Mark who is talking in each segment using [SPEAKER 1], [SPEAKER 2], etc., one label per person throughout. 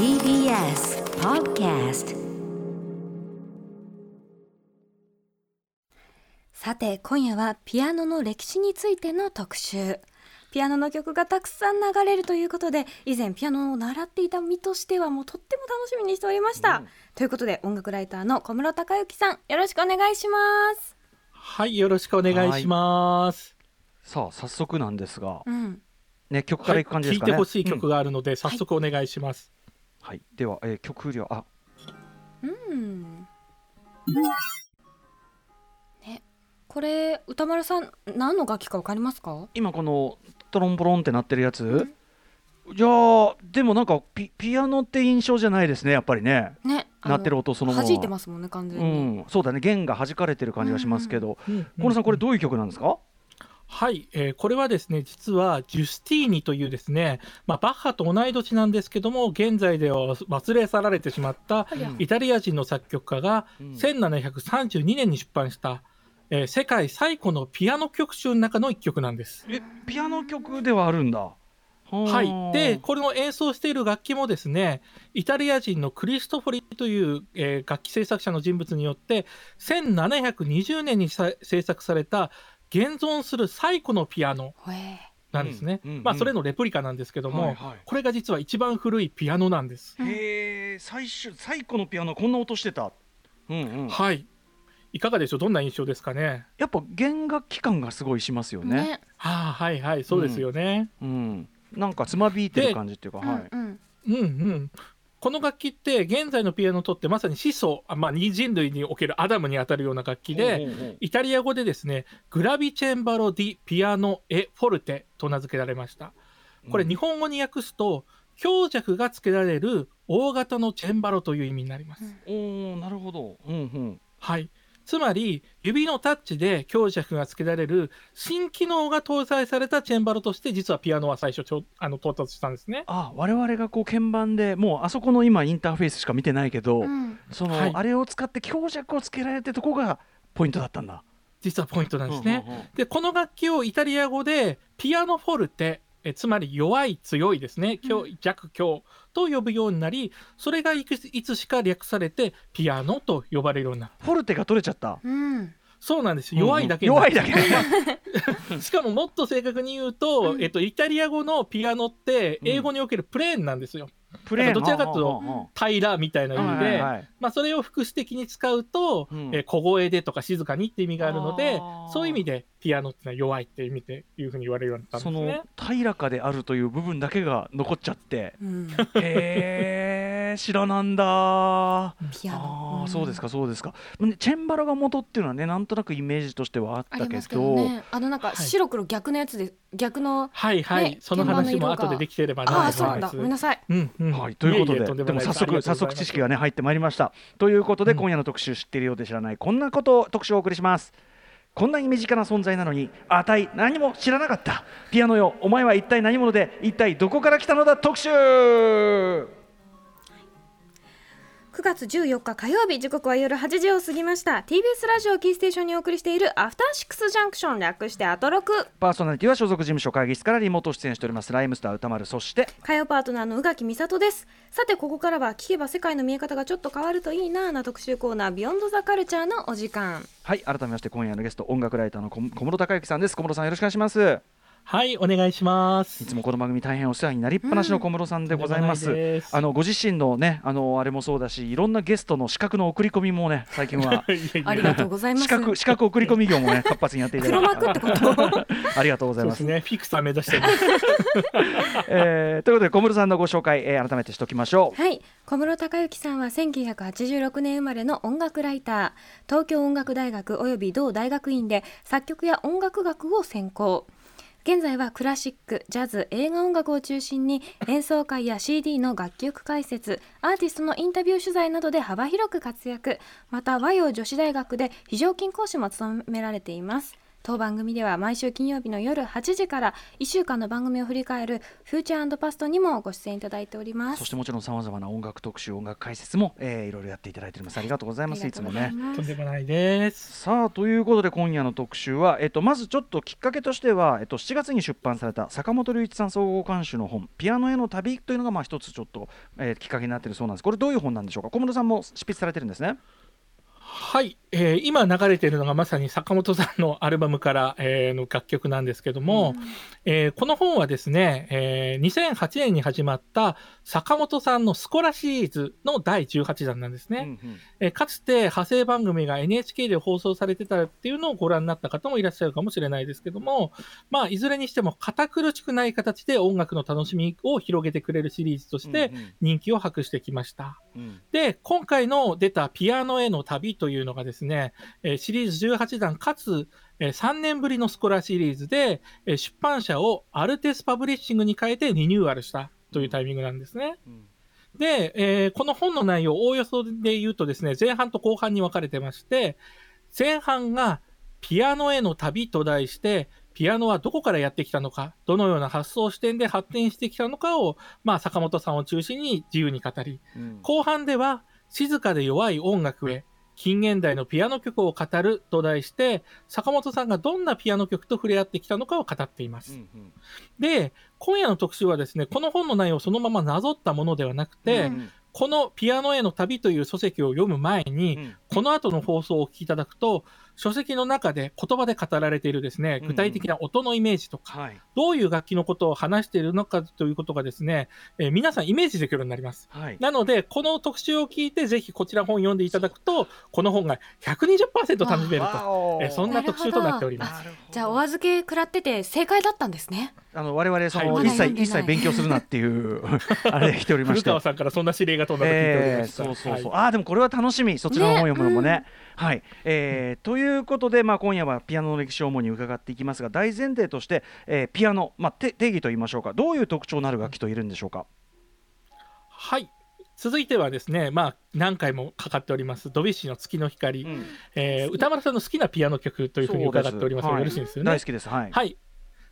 [SPEAKER 1] TBS Podcast
[SPEAKER 2] さて今夜はピアノの歴史についての特集。ピアノの曲がたくさん流れるということで以前ピアノを習っていた身としてはもうとっても楽しみにしておりました、ということで音楽ライターの小室孝之さんよろしくお願いします。
[SPEAKER 3] はい、よろしくお願いします。
[SPEAKER 4] さあ早速なんですが、
[SPEAKER 2] うん。
[SPEAKER 4] ね、曲からいく感じですかね、
[SPEAKER 3] はい聞いてほしい曲
[SPEAKER 4] うん
[SPEAKER 3] があるので、早速お願いします。
[SPEAKER 4] はい、では、えー曲量あ。
[SPEAKER 2] うん。ね。これ歌丸さん何の楽器かわかりますか？
[SPEAKER 4] 今このトロンボロンってなってるやつ、いやーでもなんかピピアノって印象じゃないですねやっぱりね。
[SPEAKER 2] ね
[SPEAKER 4] 鳴ってる音そのものは。
[SPEAKER 2] 弾いてますもんね完全
[SPEAKER 4] う
[SPEAKER 2] に、
[SPEAKER 4] ん。そうだね。弦が弾かれてる感じがしますけど、
[SPEAKER 3] うん。
[SPEAKER 4] 小野さんこれどういう曲なんですか、
[SPEAKER 3] はい、えーこれはですね、実はジュスティーニというですね、まあ、バッハと同い年なんですけども、現在では忘れ去られてしまったイタリア人の作曲家が
[SPEAKER 4] うん。
[SPEAKER 3] 1732年に出版した、えー世界最古のピアノ曲集の中の一曲なんです。
[SPEAKER 4] えピアノ曲ではあるんだ。は
[SPEAKER 3] はい、でこれの演奏している楽器もですねイタリア人のクリストフォリという、えー楽器制作者の人物によって1720年にさ制作された現存する最古のピアノなんですね、
[SPEAKER 4] うんうんうん。
[SPEAKER 3] まあ、それのレプリカなんですけども、
[SPEAKER 4] はいはい。
[SPEAKER 3] これが実は一番古いピアノなんです、
[SPEAKER 4] へえ最初最古のピアノこんな音してた。うんうん。
[SPEAKER 3] はい。いかがでしょう？どんな印象ですかね？
[SPEAKER 4] やっぱ弦楽器感がすごいしますよね。
[SPEAKER 2] ね。
[SPEAKER 3] はあはいはい。そうですよね、
[SPEAKER 4] うん。なんかつまびいてる感じっていうかはい、
[SPEAKER 2] うんうん。
[SPEAKER 3] うんうんこの楽器って現在のピアノにとってまさに始祖、あまあ、二人類におけるアダムにあたるような楽器で、
[SPEAKER 4] ほうほうほう
[SPEAKER 3] イタリア語でですね、グラビチェンバロ・ディ・ピアノ・エ・フォルテと名付けられました。これ、
[SPEAKER 4] うん
[SPEAKER 3] 日本語に訳すと、強弱がつけられる大型のチェンバロという意味になります。
[SPEAKER 2] うん
[SPEAKER 4] おおなるほどうんうん
[SPEAKER 3] はい。つまり、指のタッチで強弱がつけられる新機能が搭載されたチェンバロとして、実はピアノは最初ちょあの到達したんですね。
[SPEAKER 4] あ我々がこう鍵盤でもうあそこの今インターフェースしか見てないけど、
[SPEAKER 2] うん
[SPEAKER 4] その、
[SPEAKER 3] はい
[SPEAKER 4] あれを使って強弱をつけられてるとこがポイントだったんだ。
[SPEAKER 3] 実はポイントなんですね。でこの楽器をイタリア語でピアノフォルテえつまり弱い強いですね。強弱強。と呼ぶようになりそれがいくいつしか略されてピアノと呼ばれるようになる。
[SPEAKER 4] フォルテが取れちゃった。
[SPEAKER 2] うん。
[SPEAKER 3] そうなんです弱いだけ
[SPEAKER 4] うん弱いだけ。
[SPEAKER 3] しかももっと正確に言うと、
[SPEAKER 2] うん。
[SPEAKER 3] えっと、イタリア語のピアノって英語におけるプレーンなんですよ、
[SPEAKER 4] プレーン。
[SPEAKER 3] どちらかというと平らみたいな意味で、
[SPEAKER 4] はいはい
[SPEAKER 3] まあ、それを複詞的に使うと、
[SPEAKER 4] うん。
[SPEAKER 3] えー小声でとか静かにって意味があるのでそういう意味でピアノってのは弱いっていう意味でいうふうに言われるようになったん
[SPEAKER 4] そ
[SPEAKER 3] ですね。
[SPEAKER 4] の。平らかであるという部分だけが残っちゃって。
[SPEAKER 2] うん。
[SPEAKER 4] へえ知らなんだ。
[SPEAKER 2] ピアノ。
[SPEAKER 4] ああそうですかそうですか。ねチェンバロが元っていうのはねなんとなくイメージとしてはあったけ
[SPEAKER 2] ど。
[SPEAKER 4] ど。
[SPEAKER 2] ね。あのなんか
[SPEAKER 3] はい。
[SPEAKER 2] 白黒逆のやつで逆の
[SPEAKER 3] はいはい、
[SPEAKER 2] ね
[SPEAKER 3] その話も後でできてればな
[SPEAKER 2] ああそうなんだ。ごめんなさい。
[SPEAKER 3] うんうん。
[SPEAKER 4] はい、ということで
[SPEAKER 3] いえいで
[SPEAKER 4] でも早速早速知識がね入ってまいりました。ということで、
[SPEAKER 3] うん
[SPEAKER 4] 今夜の特集知っているようで知らないこんなことを特集をお送りします。こんなに身近な存在なのにあたい何も知らなかった。ピアノよお前は一体何者で一体どこから来たのだ特集
[SPEAKER 2] 9月14日火曜日時刻は夜8時を過ぎました。TBS ラジオキーステーションにお送りしているアフターシックスジャンクション略してアトロク。
[SPEAKER 4] パーソナリティは所属事務所会議室からリモート出演しております。ライムスター歌丸そして
[SPEAKER 2] 火曜パートナーの宇垣美里です。さてここからは聞けば世界の見え方がちょっと変わるといいなな特集コーナービヨンドザカルチャーのお時間。
[SPEAKER 4] はい改めまして今夜のゲスト音楽ライターの小小室孝之さんです。小室さんよろしくお願いします
[SPEAKER 3] はいお願いします。
[SPEAKER 4] いつもこの番組大変お世話になりっぱなしの小室さんでございます。
[SPEAKER 3] とん
[SPEAKER 4] あのご自身のねあのあれもそうだしいろんなゲストの資格の送り込みもね最近は
[SPEAKER 2] ありがとうございます。
[SPEAKER 4] 資格資格送り込み業もね 活発にやっていただ
[SPEAKER 2] 黒
[SPEAKER 4] いて。
[SPEAKER 2] 幕ってこと。
[SPEAKER 4] ありがとうございます。す。
[SPEAKER 3] そうでね。フィクサー目指してます。
[SPEAKER 4] えーということで小室さんのご紹介、えー改めてしておきましょう。
[SPEAKER 2] はい。小室孝之さんは1986年生まれの音楽ライター。東京音楽大学および同大学院で作曲や音楽学を専攻現在はクラシックジャズ映画音楽を中心に演奏会や CD の楽曲解説アーティストのインタビュー取材などで幅広く活躍また和洋女子大学で非常勤講師も務められています。当番組では毎週金曜日の夜8時から1週間の番組を振り返るフューチャーパストにもご出演いただいております。
[SPEAKER 4] そしてもちろんさまざまな音楽特集音楽解説も、えー、いろいろやっていただいております。ありがとうございます。いつもね。
[SPEAKER 3] とんでもないです。
[SPEAKER 4] さあということで今夜の特集は、えっと、まずちょっときっかけとしては、えっと、7月に出版された坂本龍一さん総合監修の本「ピアノへの旅」というのがまあ一つちょっと、えー、きっかけになっているそうなんです。これどういう本なんでしょうか？小室さんも執筆されてるんですね
[SPEAKER 3] はい、えー、今流れているのがまさに坂本さんのアルバムから、えー、の楽曲なんですけども、うん、えー、この本はですね、えー、2008年に始まった坂本さんのスコラシリーズの第18弾なんですね、うんうん、えー、かつて派生番組が NHK で放送されてたっていうのをご覧になった方もいらっしゃるかもしれないですけども、まあ、いずれにしても堅苦しくない形で音楽の楽しみを広げてくれるシリーズとして人気を博してきました。うんうん、で、今回の出たピアノへの旅というのがですね、シリーズ18弾かつ3年ぶりのスコラシリーズで出版社をアルテスパブリッシングに変えてリニューアルしたというタイミングなんですね。うんで、えー、この本の内容、おおよそで言うとですね、前半と後半に分かれてまして、前半がピアノへの旅と題して、ピアノはどこからやってきたのか、どのような発想視点で発展してきたのかを、まあ、坂本さんを中心に自由に語り、うん、後半では静かで弱い音楽へ、近現代のピアノ曲を語ると題して、坂本さんがどんなピアノ曲と触れ合ってきたのかを語っています。うんうん、で、今夜の特集はですね、この本の内容をそのままなぞったものではなくて、うんこのピアノへの旅という書籍を読む前に、うん、この後の放送をお聞きいただくと、書籍の中で言葉で語られているですね、具体的な音のイメージとか、うんはい、どういう楽器のことを話しているのかということがですね、えー、皆さんイメージできるようになります。はい、なので、この特集を聞いて、ぜひこちら本読んでいただくと、この本が120%楽しめると、えー、そんな特集となっております。
[SPEAKER 2] じゃあ、お預け食らってて正解だったんですね。
[SPEAKER 4] あの我々その、はい、一切一切勉強するなっていう あれで来ておりまして。
[SPEAKER 3] 古川さんからそんな指令が飛んだと聞いておりました。えー、そう
[SPEAKER 4] そうそう。はい、ああでもこれは楽しみ。そちらの本読むのもね。ねはい、えー、ということで、まあ、今夜はピアノの歴史を主に伺っていきますが大前提として、えー、ピアノ、まあ、定義といいましょうか。どういう特徴のある楽器と言えるんでしょうか？
[SPEAKER 3] はい。続いてはですね、まあ、何回もかかっておりますドビュッシーの月の光、うん、えー、歌丸さんの好きなピアノ曲というふうに伺っておりますが、よろしいですよね？
[SPEAKER 4] 大好きです、はい、
[SPEAKER 3] はい、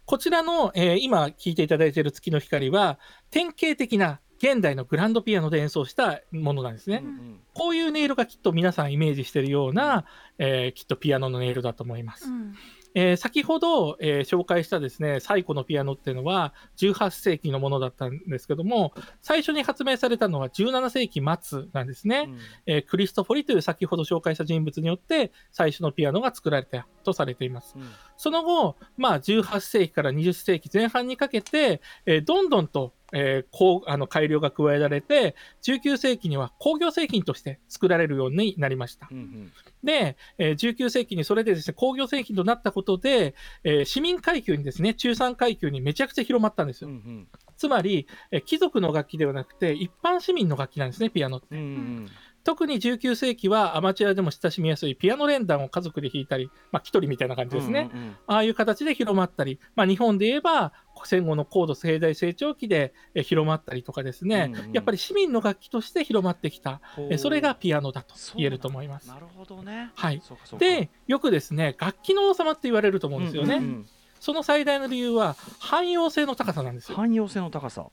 [SPEAKER 3] こちらの、えー、今聴いていただいている月の光は典型的な現代のグランドピアノで演奏したものなんですね。うんうん、こういう音色がきっと皆さんイメージしているような、えー、きっとピアノの音色だと思います。うんえー、先ほど、えー、紹介したですね、最古のピアノっていうのは18世紀のものだったんですけども、最初に発明されたのは17世紀末なんですね。うん、えー、クリストフォリという先ほど紹介した人物によって最初のピアノが作られたとされています。うん、その後、まあ、18世紀から20世紀前半にかけて、えどんどんとえー、こうあの改良が加えられて19世紀には工業製品として作られるようになりました。うんうんで、えー、19世紀にそれでですね、工業製品となったことで、えー、市民階級にですね、中産階級にめちゃくちゃ広まったんですよ。うんうん、つまり、えー、貴族の楽器ではなくて、一般市民の楽器なんですね、ピアノって。うんうん特に19世紀はアマチュアでも親しみやすいピアノ連弾を家族で弾いたり、まあ、一人みたいな感じですね、うんうんうん、ああいう形で広まったり、まあ、日本で言えば戦後の高度経済成長期で広まったりとかですね、うんうん、やっぱり市民の楽器として広まってきた、それがピアノだと言えると思います。
[SPEAKER 4] なるほどね、
[SPEAKER 3] はい、でよくですね楽器の王様って言われると思うんですよね。うんうんうん、その最大の理由は汎用性の高さなんですよ。
[SPEAKER 4] 汎用性の高さ。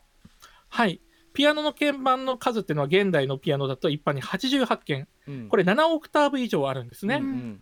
[SPEAKER 3] はいピアノの鍵盤の数っていうのは現代のピアノだと一般に88件、うん、これ7オクターブ以上あるんですね。うん。うん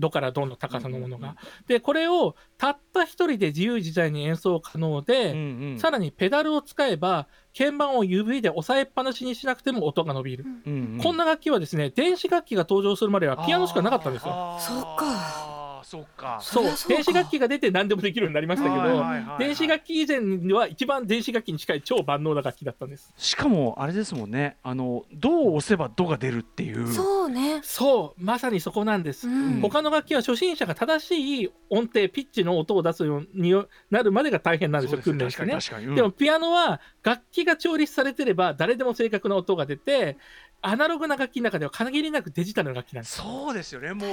[SPEAKER 3] ドからドの高さのものが。でこれをたった一人で自由自在に演奏可能で、うんうん、さらにペダルを使えば鍵盤を指で押さえっぱなしにしなくても音が伸びる、うんうん、こんな楽器はですね電子楽器が登場するまではピアノしかなかったんですよ。
[SPEAKER 2] そっか
[SPEAKER 4] そうか。
[SPEAKER 3] そう。電子楽器が出て何でもできるようになりましたけど、電子楽器以前には一番電子楽器に近い超万能な楽器だったんです。
[SPEAKER 4] しかもあれですもんね。あのどう押せば「ド」が出るっていう。
[SPEAKER 2] そうね。
[SPEAKER 3] そう。まさにそこなんです、うん、他の楽器は初心者が正しい音程ピッチの音を出すようになるまでが大変なんですよ訓練してね、うん、でもピアノは楽器が調律されてれば誰でも正確な音が出てアナログな楽器の中では限りなくデジタルな楽器なんです。
[SPEAKER 4] そうですよね。もう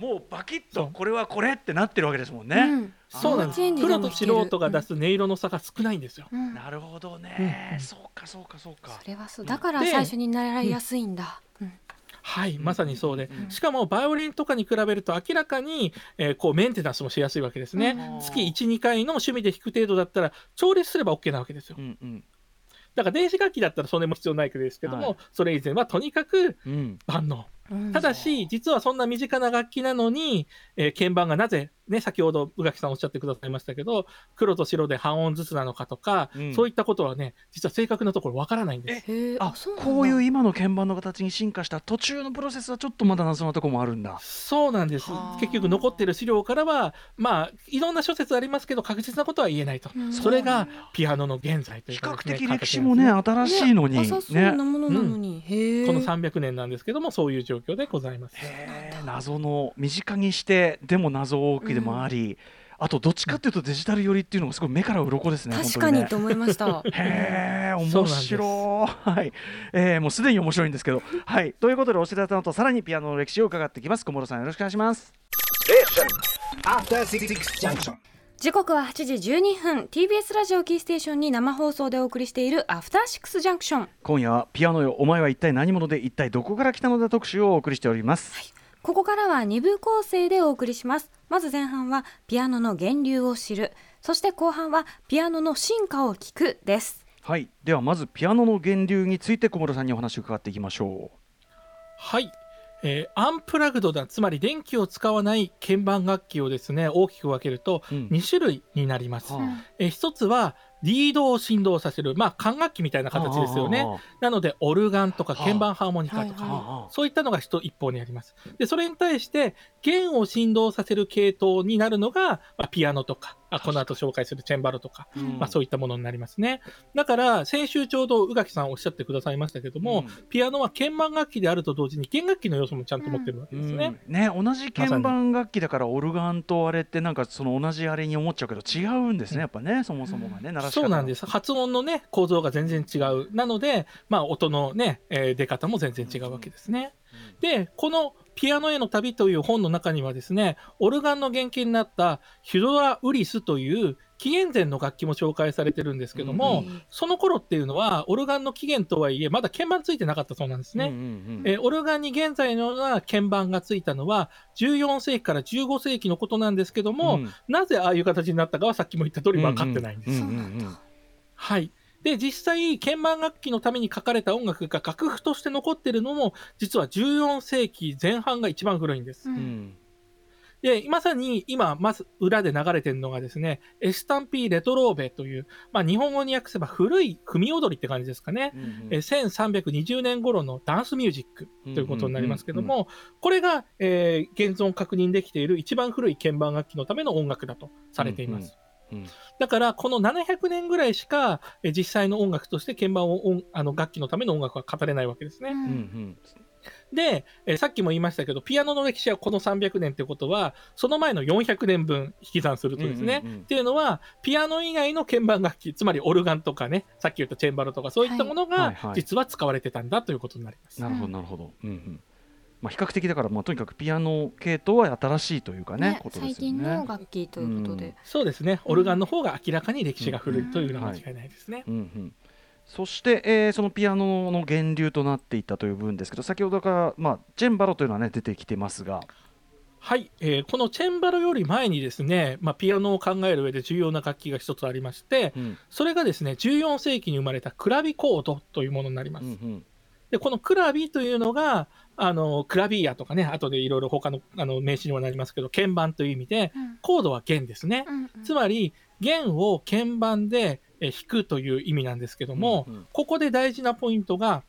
[SPEAKER 4] もうバキッとこれはこれってなってるわけですもんね、うん、
[SPEAKER 3] そうなんです。プロと素人が出す音色の差が少ないんですよ、
[SPEAKER 4] うん、なるほどね、うん、そうかそうかそうか。
[SPEAKER 2] それはそう。だから最初に習いやすいんだ、
[SPEAKER 3] はい、まさにそうで、
[SPEAKER 4] うん。
[SPEAKER 3] しかもバイオリンとかに比べると明らかに、えーこうメンテナンスもしやすいわけですね。
[SPEAKER 2] うん。
[SPEAKER 3] 月1、2回の趣味で弾く程度だったら調律すれば OK なわけですよ。
[SPEAKER 4] う。んうん
[SPEAKER 3] だから電子楽器だったらそれも必要ないですけども、
[SPEAKER 4] はい。
[SPEAKER 3] それ以前はとにかく
[SPEAKER 4] うん。
[SPEAKER 3] 万能。
[SPEAKER 2] うん。
[SPEAKER 3] ただし、実はそんな身近な楽器なのに、えー鍵盤がなぜ、ね、先ほど宇垣さんおっしゃってくださいましたけど、黒と白で半音ずつなのかとか、
[SPEAKER 4] うん
[SPEAKER 3] そういったことはね、実は正確なところわからないんです。
[SPEAKER 4] あ
[SPEAKER 2] そうなんだ
[SPEAKER 4] こういう今の鍵盤の形に進化した途中のプロセスはちょっとまだ謎なところもあるんだ。
[SPEAKER 3] そうなんです
[SPEAKER 4] はあ。
[SPEAKER 3] 結局残ってる資料からは、まあ、いろんな諸説ありますけど、確実なことは言えないと。
[SPEAKER 2] うん
[SPEAKER 3] それがピアノの現在という
[SPEAKER 4] 比較的歴史もね新しいのに
[SPEAKER 2] ねなものなのに、へえ
[SPEAKER 3] この300年なんですけども、そういう状況でございます。
[SPEAKER 4] 謎の身近にしてでも謎多きでもあり、あとどっちかっていうとデジタル寄りっていうのがすごい目から鱗ですね。
[SPEAKER 2] 確かに
[SPEAKER 4] 本当
[SPEAKER 2] と思いました
[SPEAKER 4] へえ面白い。はい、えーもうすでに面白いんですけど、はいということでお知らせのとさらにピアノの歴史を伺ってきます。小室さんよろしくお願いします。
[SPEAKER 2] 時刻は8時12分 TBS ラジオキーステーションに生放送でお送りしているアフターシックスジャンクション
[SPEAKER 4] 今夜はピアノよお前は一体何者で一体どこから来たのだ特集をお送りしております。
[SPEAKER 2] ここからは2部構成でお送りします。まず前半はピアノの源流を知る。そして後半はピアノの進化を聞くです。
[SPEAKER 4] はい。ではまずピアノの源流について小室さんにお話を伺っていきましょ
[SPEAKER 3] はい。えーアンプラグドな、つまり電気を使わない鍵盤楽器をですね、大きく分けると
[SPEAKER 4] うん。
[SPEAKER 3] 2種類になります。
[SPEAKER 4] はあ。
[SPEAKER 3] えー一つは、リードを振動させる、まあ、管楽器みたいな
[SPEAKER 4] う。
[SPEAKER 3] 形ですよね。
[SPEAKER 4] は
[SPEAKER 3] なので、オルガンとか
[SPEAKER 4] はあ
[SPEAKER 3] 鍵盤ハーモニカとか、そういったのが一一方にあります。で、それに対して、弦を振動させる系統になるのが、まあ、ピアノとか、あこの後紹介するチェンバロとか、
[SPEAKER 4] うん。
[SPEAKER 3] まあ、そういったものになりますね。だから、先週ちょうど宇垣さんおっしゃってくださいましたけども、
[SPEAKER 4] うん。
[SPEAKER 3] ピアノは鍵盤楽器であると同時に弦楽器の要素もちゃんと持ってるわけですね。
[SPEAKER 4] うんね同じ鍵盤楽器だからオルガンとあれってなんかその同じあれに思っちゃうけど違うんですねやっぱねそもそもがね鳴らし方
[SPEAKER 3] そうなんです。す発音のね構造が全然違う。なので、まあ、音のね、えー出方も全然違うわけですね。でこの「ピアノへの旅」という本の中にはですねオルガンの原型になったヒュドラ・ウリスという紀元前の楽器も紹介されてるんですけども、
[SPEAKER 2] うん
[SPEAKER 3] その頃っていうのはオルガンの起源とはいえまだ鍵盤ついてなかったそうなんですね。
[SPEAKER 4] うんうんうん
[SPEAKER 3] えーオルガンに現在のような鍵盤がついたのは14世紀から15世紀のことなんですけども、
[SPEAKER 4] うん
[SPEAKER 3] なぜああいう形になったかはさっきも言った通り分かってないんです。
[SPEAKER 4] うんうんうん
[SPEAKER 3] はい。で、実際、鍵盤楽器のために書かれた音楽が楽譜として残っているのも、実は14世紀前半が一番古いんです。
[SPEAKER 2] う
[SPEAKER 4] うんん
[SPEAKER 3] で、まさに今、まず裏で流れてるのがですね、エスタンピー・レトローベという、まあ日本語に訳せば古い組踊りって感じですかね。
[SPEAKER 4] うんうん
[SPEAKER 3] えー1320年頃のダンスミュージックということになりますけども、これが、えー現存確認できている一番古い鍵盤楽器のための音楽だとされています。
[SPEAKER 4] うんうん
[SPEAKER 3] だから、この700年ぐらいしか、えー実際の音楽として鍵盤を音あの楽器のための音楽は語れないわけですね。
[SPEAKER 4] うん。うん
[SPEAKER 3] で、えーさっきも言いましたけど、ピアノの歴史はこの300年ってことは、その前の400年分引き算するとですね、
[SPEAKER 4] うんうんうん。
[SPEAKER 3] っていうのは、ピアノ以外の鍵盤楽器、つまりオルガンとかね、さっき言ったチェンバロとか、そういったものが実は使われてたんだということになります。
[SPEAKER 4] なるほどなるほど。うんうんまあ比較的だからまあとにかくピアノ系統は新しいというかね
[SPEAKER 2] ね
[SPEAKER 4] ことで
[SPEAKER 2] 最
[SPEAKER 4] すよね。
[SPEAKER 2] 近の楽器ということで、
[SPEAKER 3] そうですね、オルガンの方が明らかに歴史が古いというのは間違いないですね。
[SPEAKER 4] うん。うんそして、えーそのピアノの源流となっていたという部分ですけど先ほどから、まあ、チェンバロというのは、ね、出てきてますが、
[SPEAKER 3] はい、えーこのチェンバロより前にですね、まあ、ピアノを考える上で重要な楽器が一つありまして、
[SPEAKER 4] うん。
[SPEAKER 3] それがですね、14世紀に生まれたクラビコードというものになります。
[SPEAKER 4] うんうん。
[SPEAKER 3] で、このクラビというのが、あの、クラビアとかね、後でいろいろ他のあの名詞にもなりますけど、鍵盤という意味で、
[SPEAKER 2] うん
[SPEAKER 3] コードは弦ですね。
[SPEAKER 2] うん
[SPEAKER 3] つまり、弦を鍵盤でえー弾くという意味なんですけども、
[SPEAKER 4] うんうん
[SPEAKER 3] ここで大事なポイントが、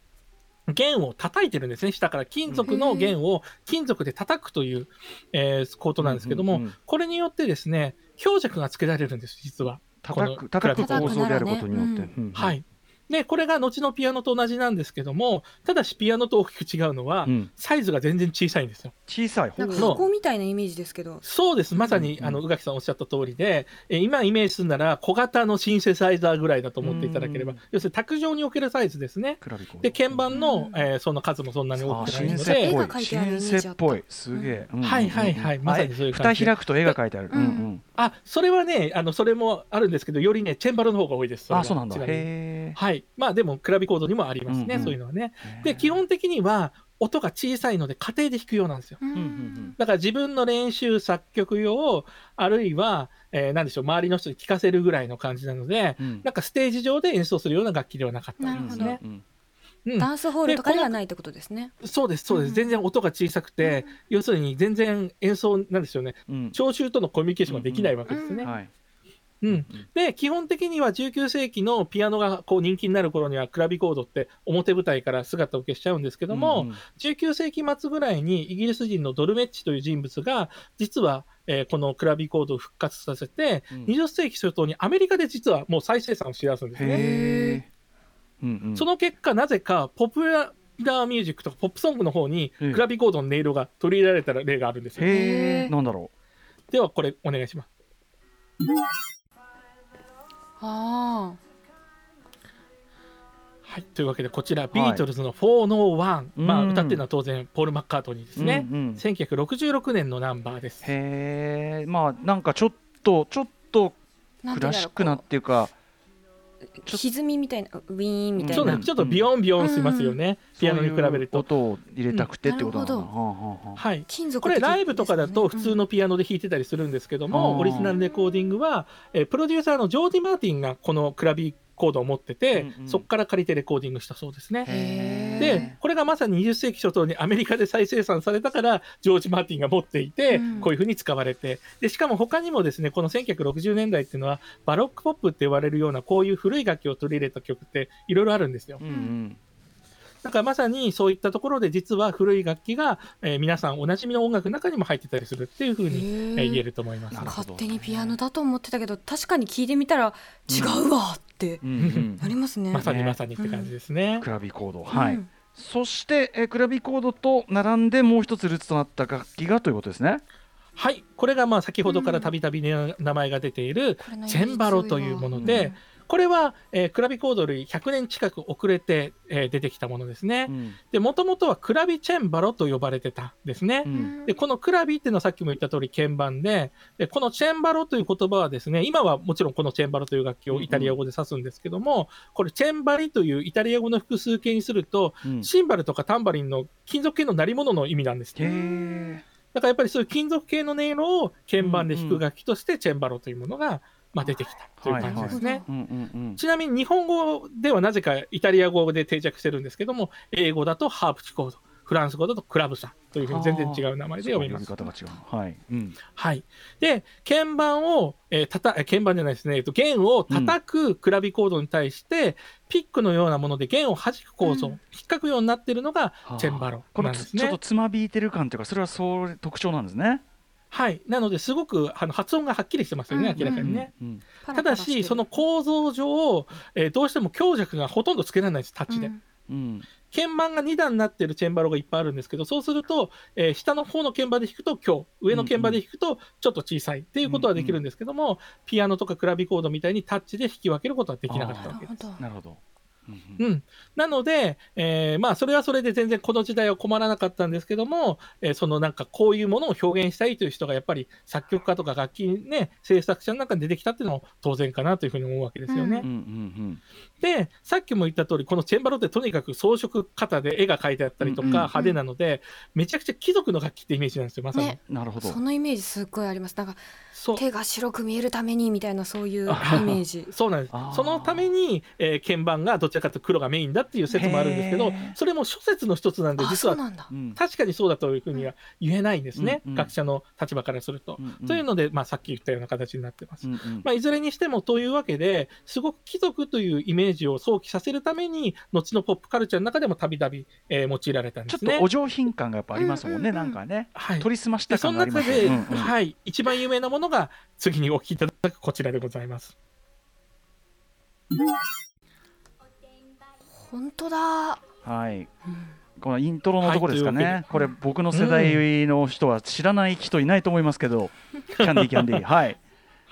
[SPEAKER 3] 弦を叩いてるんですね。下から金属の弦を金属で叩くという、えーことなんですけども、
[SPEAKER 4] うんうんうん
[SPEAKER 3] これによってですね、強弱がつけられるんです、実は。
[SPEAKER 4] 叩く叩く構造であることによって。
[SPEAKER 2] 叩く
[SPEAKER 4] うんうん
[SPEAKER 3] はい。で、これが後のピアノと同じなんですけども、ただしピアノと大きく違うのは、
[SPEAKER 4] うん。
[SPEAKER 3] サイズが全然小さいんですよ。
[SPEAKER 4] 小さいほう
[SPEAKER 2] なんか箱みたいなイメージですけど。
[SPEAKER 3] そうです。まさに、
[SPEAKER 4] うん。
[SPEAKER 3] あの、宇垣さんおっしゃった通りで、えー今イメージするなら小型のシンセサイザーぐらいだと思っていただければ、
[SPEAKER 4] うん。
[SPEAKER 3] 要するに卓上に置けるサイズですね。
[SPEAKER 4] クラビコ
[SPEAKER 3] で、鍵盤の、
[SPEAKER 2] うん。
[SPEAKER 3] えーその数もそんなに多
[SPEAKER 4] あ
[SPEAKER 3] くないので、
[SPEAKER 2] 絵が描いてあるイメ
[SPEAKER 4] ン
[SPEAKER 2] ージあった。
[SPEAKER 4] セっぽい。すげえ、
[SPEAKER 3] はいはいはい。まさにそういう感じ。
[SPEAKER 4] 蓋開くと絵が描いてある、
[SPEAKER 2] うん
[SPEAKER 4] うん。うん。
[SPEAKER 3] あ、それはね、あの、それもあるんですけど、よりね、チェンバロの方が多いです。
[SPEAKER 4] あそうなんだ。
[SPEAKER 3] はい。まあでも、クラビコードにもありますね、
[SPEAKER 4] うんうん
[SPEAKER 3] そういうのはね。
[SPEAKER 4] え
[SPEAKER 3] で、基本的には、音が小さいので家庭で弾くようなんですよ。
[SPEAKER 2] うん
[SPEAKER 4] うんうん
[SPEAKER 3] だから自分の練習作曲用、あるいは、えー、なんでしょう、周りの人に聴かせるぐらいの感じなので、
[SPEAKER 4] うん
[SPEAKER 3] なんかステージ上で演奏するような楽器ではなかったんですね。
[SPEAKER 4] うん
[SPEAKER 3] うん
[SPEAKER 2] ダンスホールとかではないってことですね。
[SPEAKER 3] そうです、そうで
[SPEAKER 2] うん
[SPEAKER 3] す。全然音が小さくて、要するに全然演奏なんですよね。
[SPEAKER 4] うん
[SPEAKER 3] 聴衆とのコミュニケーションができないわけですね。
[SPEAKER 4] はい
[SPEAKER 3] うん、で基本的には19世紀のピアノがこう人気になる頃にはクラビコードって表舞台から姿を消しちゃうんですけども、
[SPEAKER 4] うんうん。
[SPEAKER 3] 19世紀末ぐらいにイギリス人のドルメッチという人物が実は、えーこのクラビコードを復活させて、
[SPEAKER 4] うん。
[SPEAKER 3] 20世紀初頭にアメリカで実はもう再生産をしだすんですね。
[SPEAKER 4] うんうん。
[SPEAKER 3] その結果なぜかポピュラーミュージックとかポップソングの方に
[SPEAKER 4] ええ
[SPEAKER 3] クラビコードの音色が取り入れられた例があるんですよ。
[SPEAKER 4] なんだろ
[SPEAKER 3] ではこれお願いします。
[SPEAKER 2] あ
[SPEAKER 3] はい、というわけでこちら、ビートルズの401、まあ、
[SPEAKER 4] うん。
[SPEAKER 3] 歌ってるのは当然ポール・マッカートニーです
[SPEAKER 4] う
[SPEAKER 3] ね、
[SPEAKER 4] うんうん。
[SPEAKER 3] 1966年のナンバーです。
[SPEAKER 4] へえまあなんかちょっとちょっと
[SPEAKER 2] あ。
[SPEAKER 4] クラシックなっていうか
[SPEAKER 2] 歪みみたいなウィーンみたいな。
[SPEAKER 3] そうね、ちょっとビヨンビヨンしますよね、ピアノに比べると。
[SPEAKER 4] そういう音を入れたくてってことなの
[SPEAKER 2] うん。なる
[SPEAKER 4] は
[SPEAKER 3] い、
[SPEAKER 2] 金属
[SPEAKER 3] これライブとかだと普通のピアノで弾いてたりするんですけども、
[SPEAKER 4] うん。
[SPEAKER 3] オリジナルレコーディングは、えープロデューサーのジョージ・マーティンがこのクラビコードを持ってて、
[SPEAKER 4] うんうん。
[SPEAKER 3] そこから借りてレコーディングしたそうですね。
[SPEAKER 2] へー
[SPEAKER 3] でこれがまさに20世紀初頭にアメリカで再生産されたからジョージ・マーティンが持っていて、
[SPEAKER 2] うん。
[SPEAKER 3] こういうふうに使われて。でしかも他にもですねこの1960年代っていうのはバロックポップって言われるようなこういう古い楽器を取り入れた曲っていろいろあるんですよ。
[SPEAKER 4] うんうん
[SPEAKER 3] だからまさにそういったところで実は古い楽器が、えー皆さんおなじみの音楽の中にも入ってたりするっていうふうに、えー言えると思います。
[SPEAKER 2] 勝手にピアノだと思ってたけど確かに聞いてみたら違うわって
[SPEAKER 4] うんうん
[SPEAKER 2] なりますね。
[SPEAKER 3] まさに
[SPEAKER 4] ね
[SPEAKER 3] まさにって感じですね、
[SPEAKER 4] クラビコード。はい、
[SPEAKER 2] うん。
[SPEAKER 4] そしてえクラビコードと並んでもう一つルーツとなった楽器がということですね。
[SPEAKER 3] はい。これがまあ先ほどからたびたびね名前が出ているチェンバロというもので、これは、えークラビコードより100年近く遅れて、えー出てきたものですね。
[SPEAKER 4] うん
[SPEAKER 3] で、もともとはクラビチェンバロと呼ばれてたんですね。
[SPEAKER 4] うん
[SPEAKER 3] で、このクラビっていうのはさっきも言った通り鍵盤で、でこのチェンバロという言葉はですね、今はもちろんこのチェンバロという楽器をイタリア語で指すんですけども、これチェンバリというイタリア語の複数形にすると、
[SPEAKER 4] うん
[SPEAKER 3] シンバルとかタンバリンの金属系の鳴り物の意味なんです
[SPEAKER 4] へ
[SPEAKER 3] ね。
[SPEAKER 4] え
[SPEAKER 3] だからやっぱりそういう金属系の音色を鍵盤で弾く楽器としてチェンバロというものが、まあ、出てきたという感じですね。
[SPEAKER 4] うんうんうん
[SPEAKER 3] ちなみに日本語ではなぜかイタリア語で定着してるんですけども、英語だとハープチコード、フランス語だとクラブサというふうに全然違う名前で読みます。
[SPEAKER 4] 呼び方が違うの。はい、うん、
[SPEAKER 3] はい。で、鍵盤を、えーたた、え鍵盤じゃないですね、えっと、弦を叩くクラビコードに対して、ピックのようなもので弦を弾く構造、
[SPEAKER 2] うん。
[SPEAKER 3] 引っかくようになっているのが
[SPEAKER 4] はあ。
[SPEAKER 3] チェンバロ
[SPEAKER 4] この
[SPEAKER 3] なんですね。
[SPEAKER 4] つちょっとつまびいてる感というかそれはそう特徴なんですね
[SPEAKER 3] はい。なので、すごくあの発音がはっきりしてますよね、
[SPEAKER 2] うん
[SPEAKER 3] 明らかにね。
[SPEAKER 4] うん
[SPEAKER 3] ただし、その構造上、えーどうしても強弱がほとんどつけられないです、タッチで。
[SPEAKER 4] うん
[SPEAKER 3] 鍵盤が2段になってるチェンバロがいっぱいあるんですけど、そうすると、えー下の方の鍵盤で弾くと強、上の鍵盤で弾くとちょっと小さいっていうことはできるんですけども、ピアノとかクラビコードみたいにタッチで弾き分けることはできなかったわけです。
[SPEAKER 2] なるほど。
[SPEAKER 4] うん。
[SPEAKER 3] うん、なので、えーまあ、それはそれで全然この時代は困らなかったんですけども、えーそのなんかこういうものを表現したいという人がやっぱり作曲家とか楽器、ね、制作者の中に出てきたっていうのも当然かなというふうに思うわけですよね。
[SPEAKER 4] うんうん
[SPEAKER 3] で、さっきも言った通り、このチェンバロってとにかく装飾型で絵が描いてあったりとか
[SPEAKER 4] うんうん
[SPEAKER 3] 派手なので、めちゃくちゃ貴族の楽器ってイメージなんですよ、まさに。
[SPEAKER 2] ね。
[SPEAKER 4] うんなるほど。
[SPEAKER 2] そのイメージすっごいあります。なんか手が白く見えるためにみたいなそういうイメージ。
[SPEAKER 3] そうなんです。そのために、えー鍵盤がどちらかというと黒がメインだっていう説もあるんですけどそれも諸説の一つなんで
[SPEAKER 2] あ、
[SPEAKER 3] 実は確かにそうだというふうには言えないんですね、
[SPEAKER 4] うんうん。
[SPEAKER 3] 学者の立場からすると。
[SPEAKER 4] うんうん。
[SPEAKER 3] というので、まあ、さっき言ったような形になってます。
[SPEAKER 4] うんうん。
[SPEAKER 3] まあ、いずれにしてもというわけですごく貴族というイメージを想起させるために後のポップカルチャーの中でもたびたびえー用いられたんですね。
[SPEAKER 4] ちょっとお上品感がやっぱありますもんね、
[SPEAKER 2] うんうんうん。
[SPEAKER 4] なんかね。
[SPEAKER 3] はい、
[SPEAKER 4] 取り澄ました感があります
[SPEAKER 3] の中で、
[SPEAKER 4] うんうん。
[SPEAKER 3] はい、一番有名なものが次にお聞きいただくこちらでございます。
[SPEAKER 2] 本当だ。
[SPEAKER 4] はい。このイントロのところですかね、
[SPEAKER 3] はい
[SPEAKER 4] これ僕の世代の人は知らない人いないと思いますけど、キャンディーキャンディー。はい、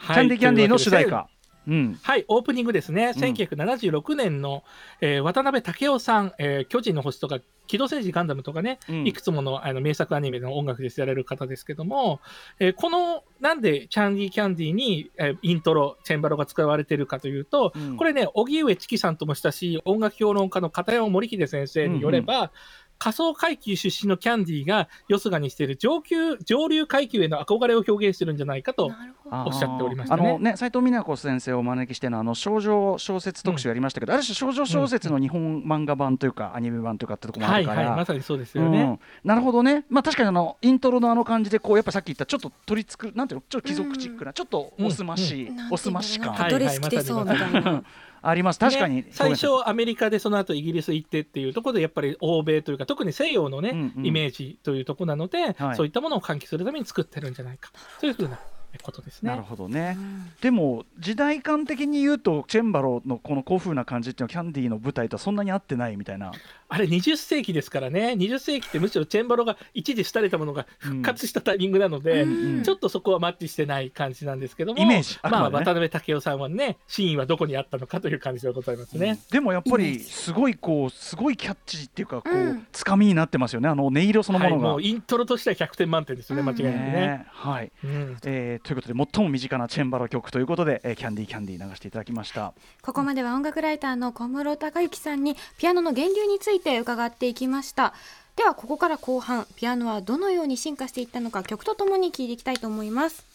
[SPEAKER 3] キ
[SPEAKER 4] キャンディーキャンディーの主題歌うん。
[SPEAKER 3] はい、オープニングですね、
[SPEAKER 4] うん。
[SPEAKER 3] 1976年の、えー渡辺武雄さん、えー巨人の星とか、機動戦士ガンダムとかね、
[SPEAKER 4] うん。
[SPEAKER 3] いくつものあの名作アニメの音楽で知られる方ですけども、えーこの、なんでキャンディーキャンディーに、えーイントロ、チェンバロが使われているかというと、
[SPEAKER 4] うん。
[SPEAKER 3] これね、荻上チキさんとも親しい音楽評論家の片山森秀先生によれば、仮想階級出身のキャンディーがよすがにしている上級上流階級への憧れを表現してるんじゃないかとおっしゃっておりましたね。
[SPEAKER 4] あのね斉藤美奈子先生をお招きしてのあの少女小説特集やりましたけど、ある種少女小説の日本漫画版というか、アニメ版というかってところもあ
[SPEAKER 3] はい
[SPEAKER 4] るか。ら、
[SPEAKER 3] はいまさにそうですよね、
[SPEAKER 4] うん、なるほどね、まあ、確かにあのイントロのあの感じでこうやっぱさっき言ったちょっと取りつくなんていうのちょっと貴族チックな、ちょっとおすまし
[SPEAKER 2] うん。
[SPEAKER 4] おすまし感、
[SPEAKER 2] なんかドレス着てそうみたいな。
[SPEAKER 4] あります。確かに、
[SPEAKER 3] ね最初アメリカでその後イギリス行ってっていうところでやっぱり欧米というか特に西洋のね、
[SPEAKER 4] うんうん。
[SPEAKER 3] イメージというところなので、
[SPEAKER 4] はい。
[SPEAKER 3] そういったものを喚起するために作ってるんじゃないかと。い。うふうなことです
[SPEAKER 4] なる
[SPEAKER 3] ね。
[SPEAKER 4] ほどね、でも時代感的に言うとチェンバロのこの古風な感じっていうのはキャンディーの舞台とはそんなに合ってないみたいな
[SPEAKER 3] あれ20世紀ですからね。20世紀ってむしろチェンバロが一時廃れたものが復活したタイミングなので、
[SPEAKER 4] うん
[SPEAKER 3] ちょっとそこはマッチしてない感じなんですけども
[SPEAKER 4] イメージ。あく
[SPEAKER 3] まあ渡辺武雄さんはね真意はどこにあったのかという感じでございますね。
[SPEAKER 4] でもやっぱりすごいこうすごいキャッチーっていうかこう、
[SPEAKER 2] うん。
[SPEAKER 4] つかみになってますよね。あの音色そのも
[SPEAKER 3] はい、
[SPEAKER 4] のが。
[SPEAKER 3] もうイントロとしては100点満点ですよね、
[SPEAKER 2] うん。
[SPEAKER 3] 間違いなくね。
[SPEAKER 4] ねはい。
[SPEAKER 3] うん。
[SPEAKER 4] えーということで最も身近なチェンバロ曲ということで、えーキャンディーキャンディー流していただきました。
[SPEAKER 2] ここまでは音楽ライターの小室孝之さんにピアノの源流について伺っていきました。ではここから後半ピアノはどのように進化していったのか曲とともに聴いていきたいと思います。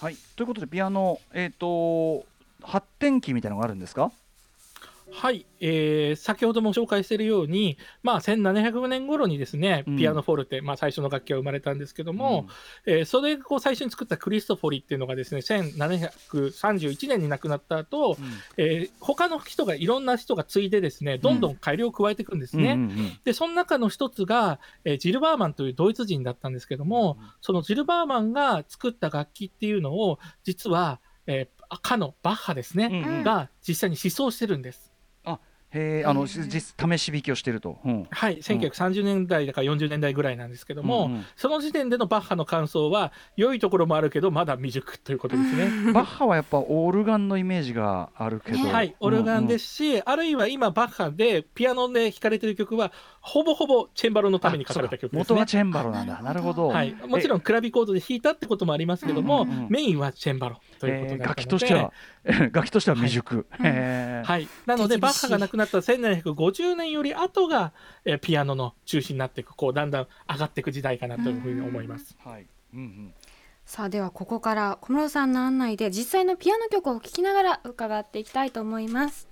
[SPEAKER 4] はい、ということでピアノ、えー、と発展期みたいなのがあるんですか？
[SPEAKER 3] はい、えー先ほども紹介しているように、まあ、1700年頃にですね
[SPEAKER 4] うん。
[SPEAKER 3] ピアノフォルテ、まあ、最初の楽器が生まれたんですけども、えーそれを最初に作ったクリストフォリっていうのがですね1731年に亡くなった後、えー他の人がいろんな人が継いでですねどんどん改良を加えていくんですね。
[SPEAKER 4] うんうんうん
[SPEAKER 3] でその中の一つが、えージル・バーマンというドイツ人だったんですけども、そのジル・バーマンが作った楽器っていうのを実は、えー、かのバッハですね、
[SPEAKER 4] うんうん。
[SPEAKER 3] が実際に思想してるんです。
[SPEAKER 4] へえあの試し弾きをしてると。うん。
[SPEAKER 3] はい、1930年代だから40年代ぐらいなんですけども、
[SPEAKER 4] うんうん。
[SPEAKER 3] その時点でのバッハの感想は良いところもあるけどまだ未熟ということですね。
[SPEAKER 4] バッハはやっぱオルガンのイメージがあるけど、
[SPEAKER 2] ね
[SPEAKER 3] はい、オルガンですすし、あるいは今バッハでピアノで弾かれてる曲はほぼほぼチェンバロのために書かれた曲ですね。
[SPEAKER 4] 元が。チェンバロなんだ。
[SPEAKER 2] あ
[SPEAKER 4] なるほど。
[SPEAKER 3] はい、もちろんクラビコードで弾いたってこともありますけども、
[SPEAKER 4] うんうんうん。
[SPEAKER 3] メインはチェンバロということ
[SPEAKER 4] えー楽器としては 楽器としては未熟。
[SPEAKER 2] はい。
[SPEAKER 4] へー。
[SPEAKER 3] はい、なのでバッハが亡くなった1750年より後が、えーピアノの中心になっていくこうだんだん上がっていく時代かなというふうに思います。
[SPEAKER 4] はい。うんうん
[SPEAKER 2] さあではここから小室さんの案内で実際のピアノ曲を聴きながら伺っていきたいと思います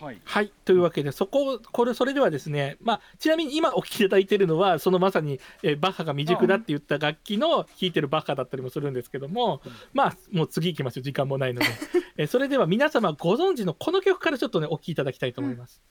[SPEAKER 4] はい。
[SPEAKER 3] はいというわけでそここれそれではですね、まあ、ちなみに今お聴きいただいているのはそのまさに、えーバッハが未熟だって言った楽器の弾いてるバッハだったりもするんですけども、まあもう次行きましょう時間もないので、えーそれでは皆様ご存知のこの曲からちょっとねお聴きいただきたいと思います。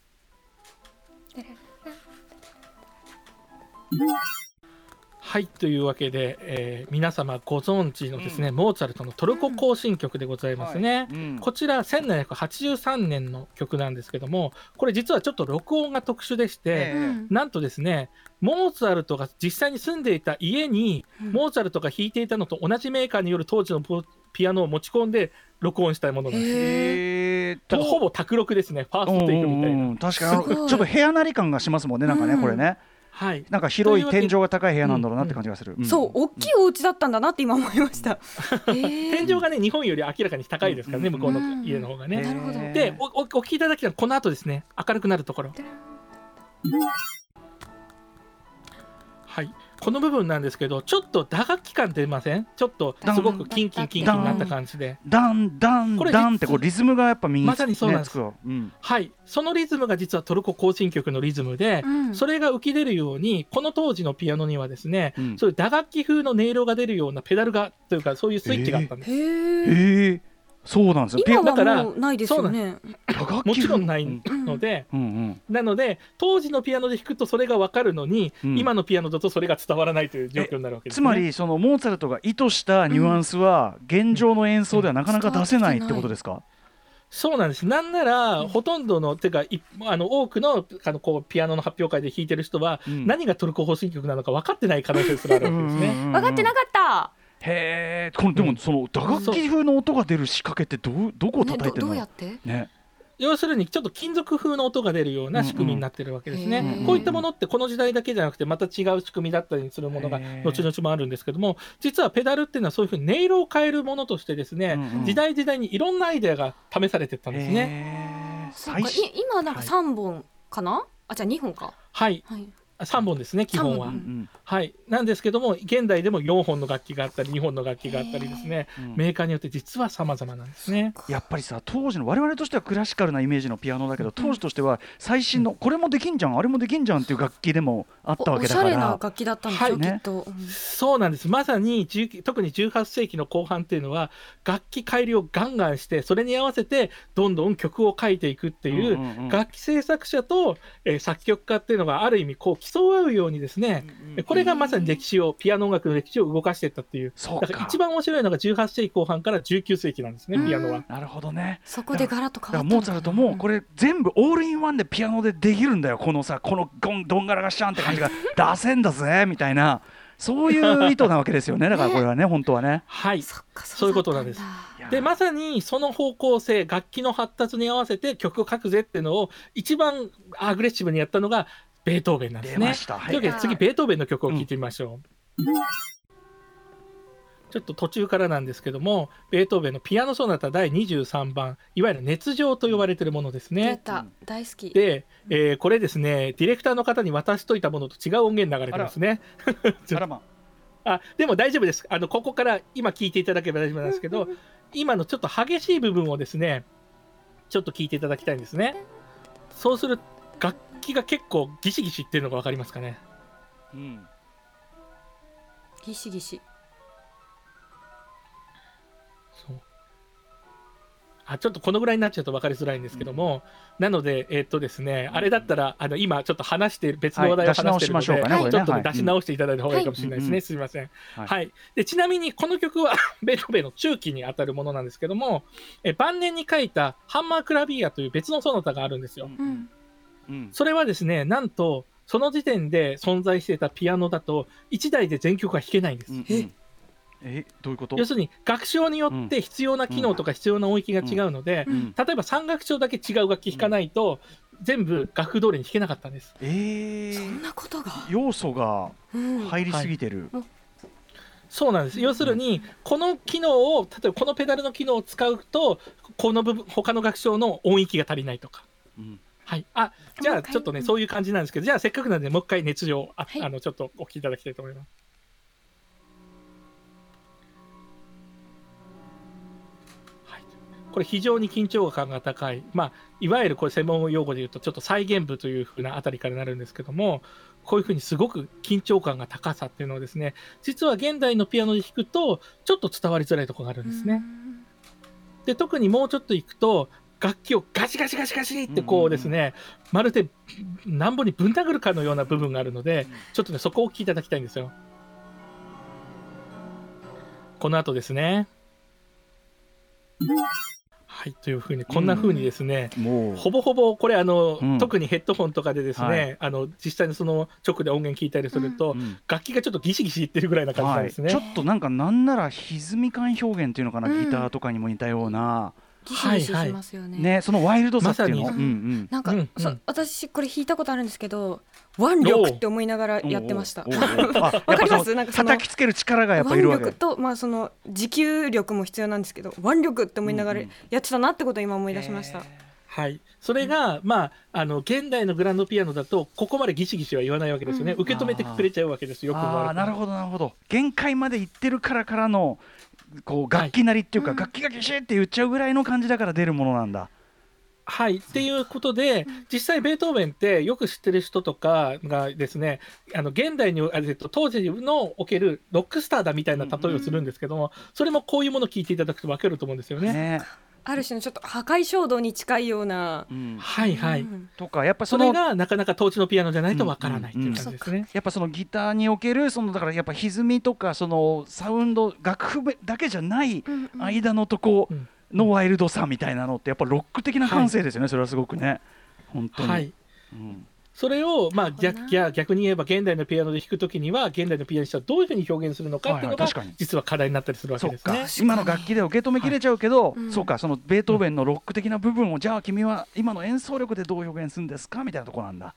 [SPEAKER 3] はいというわけで、えー皆様ご存知のですね、モーツァルトのトルコ行進曲でございますね。
[SPEAKER 4] うん。
[SPEAKER 3] こちら1783年の曲なんですけどもこれ実はちょっと録音が特殊でして、なんとですねモーツァルトが実際に住んでいた家に、
[SPEAKER 2] うん。
[SPEAKER 3] モーツァルトが弾いていたのと同じメーカーによる当時のポピアノを持ち込んで録音したものなんです。
[SPEAKER 4] へー。
[SPEAKER 3] だからほぼ卓録ですね。ファーストテイクみたいな。
[SPEAKER 4] うんうんうん。確かにちょっと部屋なり感がしますもんねなんかね、
[SPEAKER 2] うん
[SPEAKER 4] これね。
[SPEAKER 3] はい、
[SPEAKER 4] なんか広い天井が高い部屋なんだろうなって感じがする、ん
[SPEAKER 2] そう大きいお家だったんだなって今思いました、
[SPEAKER 3] 天井がね日本より明らかに高いですからね、
[SPEAKER 4] うん
[SPEAKER 3] 向こうの家の方がね。
[SPEAKER 2] なるほど。
[SPEAKER 3] でおおお聞きいただきたいのはこの後ですね。明るくなるところ。はい、この部分なんですけどちょっと打楽器感出ません？ちょっとすごくキンキンキンキンになった感じで。
[SPEAKER 4] ダン。ダン。ダン。ってこうリズムがやっぱ身につ,、
[SPEAKER 3] まさにそうなんです。
[SPEAKER 4] ねうん。
[SPEAKER 3] はい、そのリズムが実はトルコ行進曲のリズムで、
[SPEAKER 2] うん。
[SPEAKER 3] それが浮き出るようにこの当時のピアノにはですね、
[SPEAKER 4] うん。
[SPEAKER 3] そういう打楽器風の音色が出るようなペダルがというかそういうスイッチがあったんです。
[SPEAKER 2] へえ
[SPEAKER 4] へえそうなんですよ。
[SPEAKER 2] 今
[SPEAKER 3] だから
[SPEAKER 2] はもうないですよね。
[SPEAKER 3] もちろんない
[SPEAKER 4] うん
[SPEAKER 3] ので、
[SPEAKER 4] うんうん
[SPEAKER 3] なので当時のピアノで弾くとそれが分かるのに、
[SPEAKER 4] うん。
[SPEAKER 3] 今のピアノだとそれが伝わらないという状況になるわけです、ね。
[SPEAKER 4] つまりそのモーツァルトが意図したニュアンスは現状の演奏ではなかなか出せないってことですか、
[SPEAKER 3] そうなんです。なんなら、ほとんどの、てか、いあの多くのあのこうピアノの発表会で弾いてる人は、
[SPEAKER 4] うん。
[SPEAKER 3] 何がトルコ行進曲なのか分かってない可能性すらあるわけですね。
[SPEAKER 2] 分かってなかった
[SPEAKER 4] へえこれでもその打楽器風の音が出る仕掛けってどうどこを叩いてるの？
[SPEAKER 2] どうやって？
[SPEAKER 4] ね。
[SPEAKER 3] 要するにちょっと金属風の音が出るような仕組みになってるわけですね。
[SPEAKER 2] うんうん
[SPEAKER 3] こういったものってこの時代だけじゃなくてまた違う仕組みだったりするものが後々もあるんですけども実はペダルっていうのはそういうふうに音色を変えるものとしてですね、
[SPEAKER 4] うんうん
[SPEAKER 3] 時代時代にいろんなアイデアが試されてったんですね。
[SPEAKER 2] か今なんか三本かな、あじゃあ2本か。
[SPEAKER 3] はい。
[SPEAKER 2] はい
[SPEAKER 3] 3本ですね基本は、はい。なんですけども現代でも4本の楽器があったり2本の楽器があったりですね。
[SPEAKER 4] うん。
[SPEAKER 3] メーカーによって実は様々なんですね。
[SPEAKER 4] やっぱりさ当時の我々としてはクラシカルなイメージのピアノだけど当時としては最新のこれもできんじゃんあれもできんじゃんっていう楽器でもあった
[SPEAKER 2] おおしゃ
[SPEAKER 4] わけだから。
[SPEAKER 2] れな楽器だったんですよ、
[SPEAKER 3] はい
[SPEAKER 2] きっと、うん。
[SPEAKER 3] そうなんです。まさに19特に18世紀の後半っていうのは楽器改良をガンガンしてそれに合わせてどんどん曲を書いていくっていう,、
[SPEAKER 4] うんうんうん。
[SPEAKER 3] 楽器制作者と、えー作曲家っていうのがある意味こう競うようにですね、これがまさに歴史をピアノ音楽の歴史を動かしていったっていう。
[SPEAKER 4] そうか。
[SPEAKER 3] だから一番面白いのが18世紀後半から19世紀なんですね
[SPEAKER 2] うん。
[SPEAKER 3] ピアノは。
[SPEAKER 4] なるほどね。
[SPEAKER 2] そこでガラッと
[SPEAKER 4] だ
[SPEAKER 2] 変わったのかな。
[SPEAKER 4] からモーツァルトもこれ全部オールインワンでピアノでできるんだよ。このさこのゴンどんがらがしちゃんって感じが出せんだぜみたいな。そういう意図なわけですよね。だからこれはね本当はね。
[SPEAKER 3] はい。
[SPEAKER 2] そっか
[SPEAKER 3] そういうことなんです。でまさにその方向性楽器の発達に合わせて曲を書くぜっていうのを一番アグレッシブにやったのがベートーベンなんですね
[SPEAKER 4] 出ま。した。はい
[SPEAKER 3] というわけで次ベートーベンの曲を聴いてみましょう。ちょっと途中からなんですけどもベートーベンのピアノソナタ第23番いわゆる熱情と呼ばれているものです
[SPEAKER 2] 出
[SPEAKER 3] ね。
[SPEAKER 2] た大好き
[SPEAKER 3] で、えーこれですねディレクターの方に渡しといたものと違う音源流れてますね。
[SPEAKER 4] あらま
[SPEAKER 3] あでも大丈夫ですあのここから今聞いていただければ大丈夫なんですけど 今のちょっと激しい部分をですねちょっと聞いていただきたいんですねそうする楽器が結構ギシギシっていうのが分かりますかね？
[SPEAKER 4] うん。
[SPEAKER 2] ギシギシ。
[SPEAKER 3] そう。あちょっとこのぐらいになっちゃうと分かりづらいんですけども、なのでえっとですねあれだったらあの今ちょっと話している別の話題を話しているので、ちょっとね
[SPEAKER 4] はい。
[SPEAKER 3] 出し直していただいた方がいいかもしれないですね、
[SPEAKER 4] はい
[SPEAKER 3] すみません。
[SPEAKER 4] はい。
[SPEAKER 3] はい、でちなみにこの曲は ベートーベンの中期にあたるものなんですけどもえ晩年に書いたハンマークラビアという別のソナタがあるんですよ。
[SPEAKER 2] うん
[SPEAKER 4] うん。
[SPEAKER 3] それはですねなんとその時点で存在していたピアノだと1台で全曲が弾けないんです。
[SPEAKER 4] うんうん。え？どういうこと？
[SPEAKER 3] 要するに楽章によって必要な機能とか必要な音域が違うので、
[SPEAKER 4] うん。
[SPEAKER 3] 例えば3楽章だけ違う楽器弾かないと、全部楽譜通りに弾けなかったんです。
[SPEAKER 4] え
[SPEAKER 2] そん
[SPEAKER 4] ー
[SPEAKER 2] なことが、
[SPEAKER 4] 要素が
[SPEAKER 2] うん。
[SPEAKER 4] 入りすぎてる。
[SPEAKER 3] そうなんです。要するにこの機能を例えばこのペダルの機能を使うとこの部分他の楽章の音域が足りないとか。
[SPEAKER 4] うん
[SPEAKER 3] はい、あじゃあちょっとね、
[SPEAKER 2] うん。
[SPEAKER 3] そういう感じなんですけどじゃあせっかくなんでもう一回熱情あ、
[SPEAKER 2] はい。
[SPEAKER 3] あのちょっとお聞きいただきたいと思います。はい、これ非常に緊張感が高い、まあ、いわゆるこれ専門用語で言うとちょっと再現部というふうなあたりからなるんですけどもこういうふうにすごく緊張感が高さっていうのはですね実は現代のピアノで弾くとちょっと伝わりづらいところがあるんですね。で特にもうちょっといくと楽器をガシガシガシガシってこうですね、まるでなんぼにぶん殴るかのような部分があるので、ちょっとねそこをお聞きいただきたいんですよ。この後ですね。はいというふうにこんなふうにですね、
[SPEAKER 4] もう。
[SPEAKER 3] ほぼほぼこれあの、
[SPEAKER 4] うん。
[SPEAKER 3] 特にヘッドホンとかでですね、
[SPEAKER 4] はい。
[SPEAKER 3] あの実際にその直で音源聞いたりすると、
[SPEAKER 4] うん
[SPEAKER 3] 楽器がちょっとギシギシいってるぐらいな感じなん
[SPEAKER 4] はい、
[SPEAKER 3] ですね。
[SPEAKER 4] ちょっとなんかなんなら歪み感表現っていうのかな、
[SPEAKER 2] うん。
[SPEAKER 4] ギターとかにも似たような、
[SPEAKER 2] ギシギシしますよね。
[SPEAKER 4] ねそのワイルドさっていうの、
[SPEAKER 3] ま
[SPEAKER 4] うんうん。
[SPEAKER 2] なんか、
[SPEAKER 3] うん
[SPEAKER 2] そ私これ弾いたことあるんですけど腕力って思いながらやってました。わかります？なんかその
[SPEAKER 4] 叩きつける力がやっぱいるわけ。
[SPEAKER 2] 腕力と、まあ、その持久力も必要なんですけど腕力って思いながら
[SPEAKER 4] うんうん。
[SPEAKER 2] やってたなってことを今思い出しました。
[SPEAKER 3] はい、それが、まあ、あの現代のグランドピアノだとここまでギシギシは言わないわけですよね、
[SPEAKER 2] うん
[SPEAKER 3] 受け止めてくれちゃうわけですよ、よく
[SPEAKER 4] なる
[SPEAKER 3] ど
[SPEAKER 4] ほどなるほど。限界までいってるからからのこう楽器なりっていうか、
[SPEAKER 2] はい
[SPEAKER 4] 楽器がギシって言っちゃうぐらいの感じだから出るものなんだ。
[SPEAKER 3] はい、っていうことで、実際ベートーベンってよく知ってる人とかがですねあの現代にあえっと当時のおけるロックスターだみたいな例えをするんですけども、それもこういうものを聞いていただくと分かると思うんですよね。
[SPEAKER 4] ね
[SPEAKER 2] ある種のちょっと破壊衝動に近いような。
[SPEAKER 4] うん。
[SPEAKER 3] はいはい、
[SPEAKER 2] うん。
[SPEAKER 4] とかやっぱそ
[SPEAKER 3] それ
[SPEAKER 4] の
[SPEAKER 3] がなかなか当時のピアノじゃないと分からないっていう感じですね。
[SPEAKER 4] やっぱそのギターにおけるそのだからやっぱ歪みとかそのサウンド楽譜だけじゃない間のとこ
[SPEAKER 3] うん
[SPEAKER 4] のワイルドさみたいなのってやっぱロック的な感性ですよね、それはすごくね。本当に、
[SPEAKER 3] はい。
[SPEAKER 4] うん
[SPEAKER 3] それを、まあ、逆逆逆に言えば現代のピアノで弾くときには現代のピアニストはどういうふうに表現するのかっていうのが
[SPEAKER 4] はいはい確かに。
[SPEAKER 3] 実は課題になったりするわけですね。
[SPEAKER 4] 今の楽器で受け止めきれちゃうけど、
[SPEAKER 2] うん。
[SPEAKER 4] そうかそのベートーベンのロック的な部分を、じゃあ君は今の演奏力でどう表現するんですかみたいなところなんだ。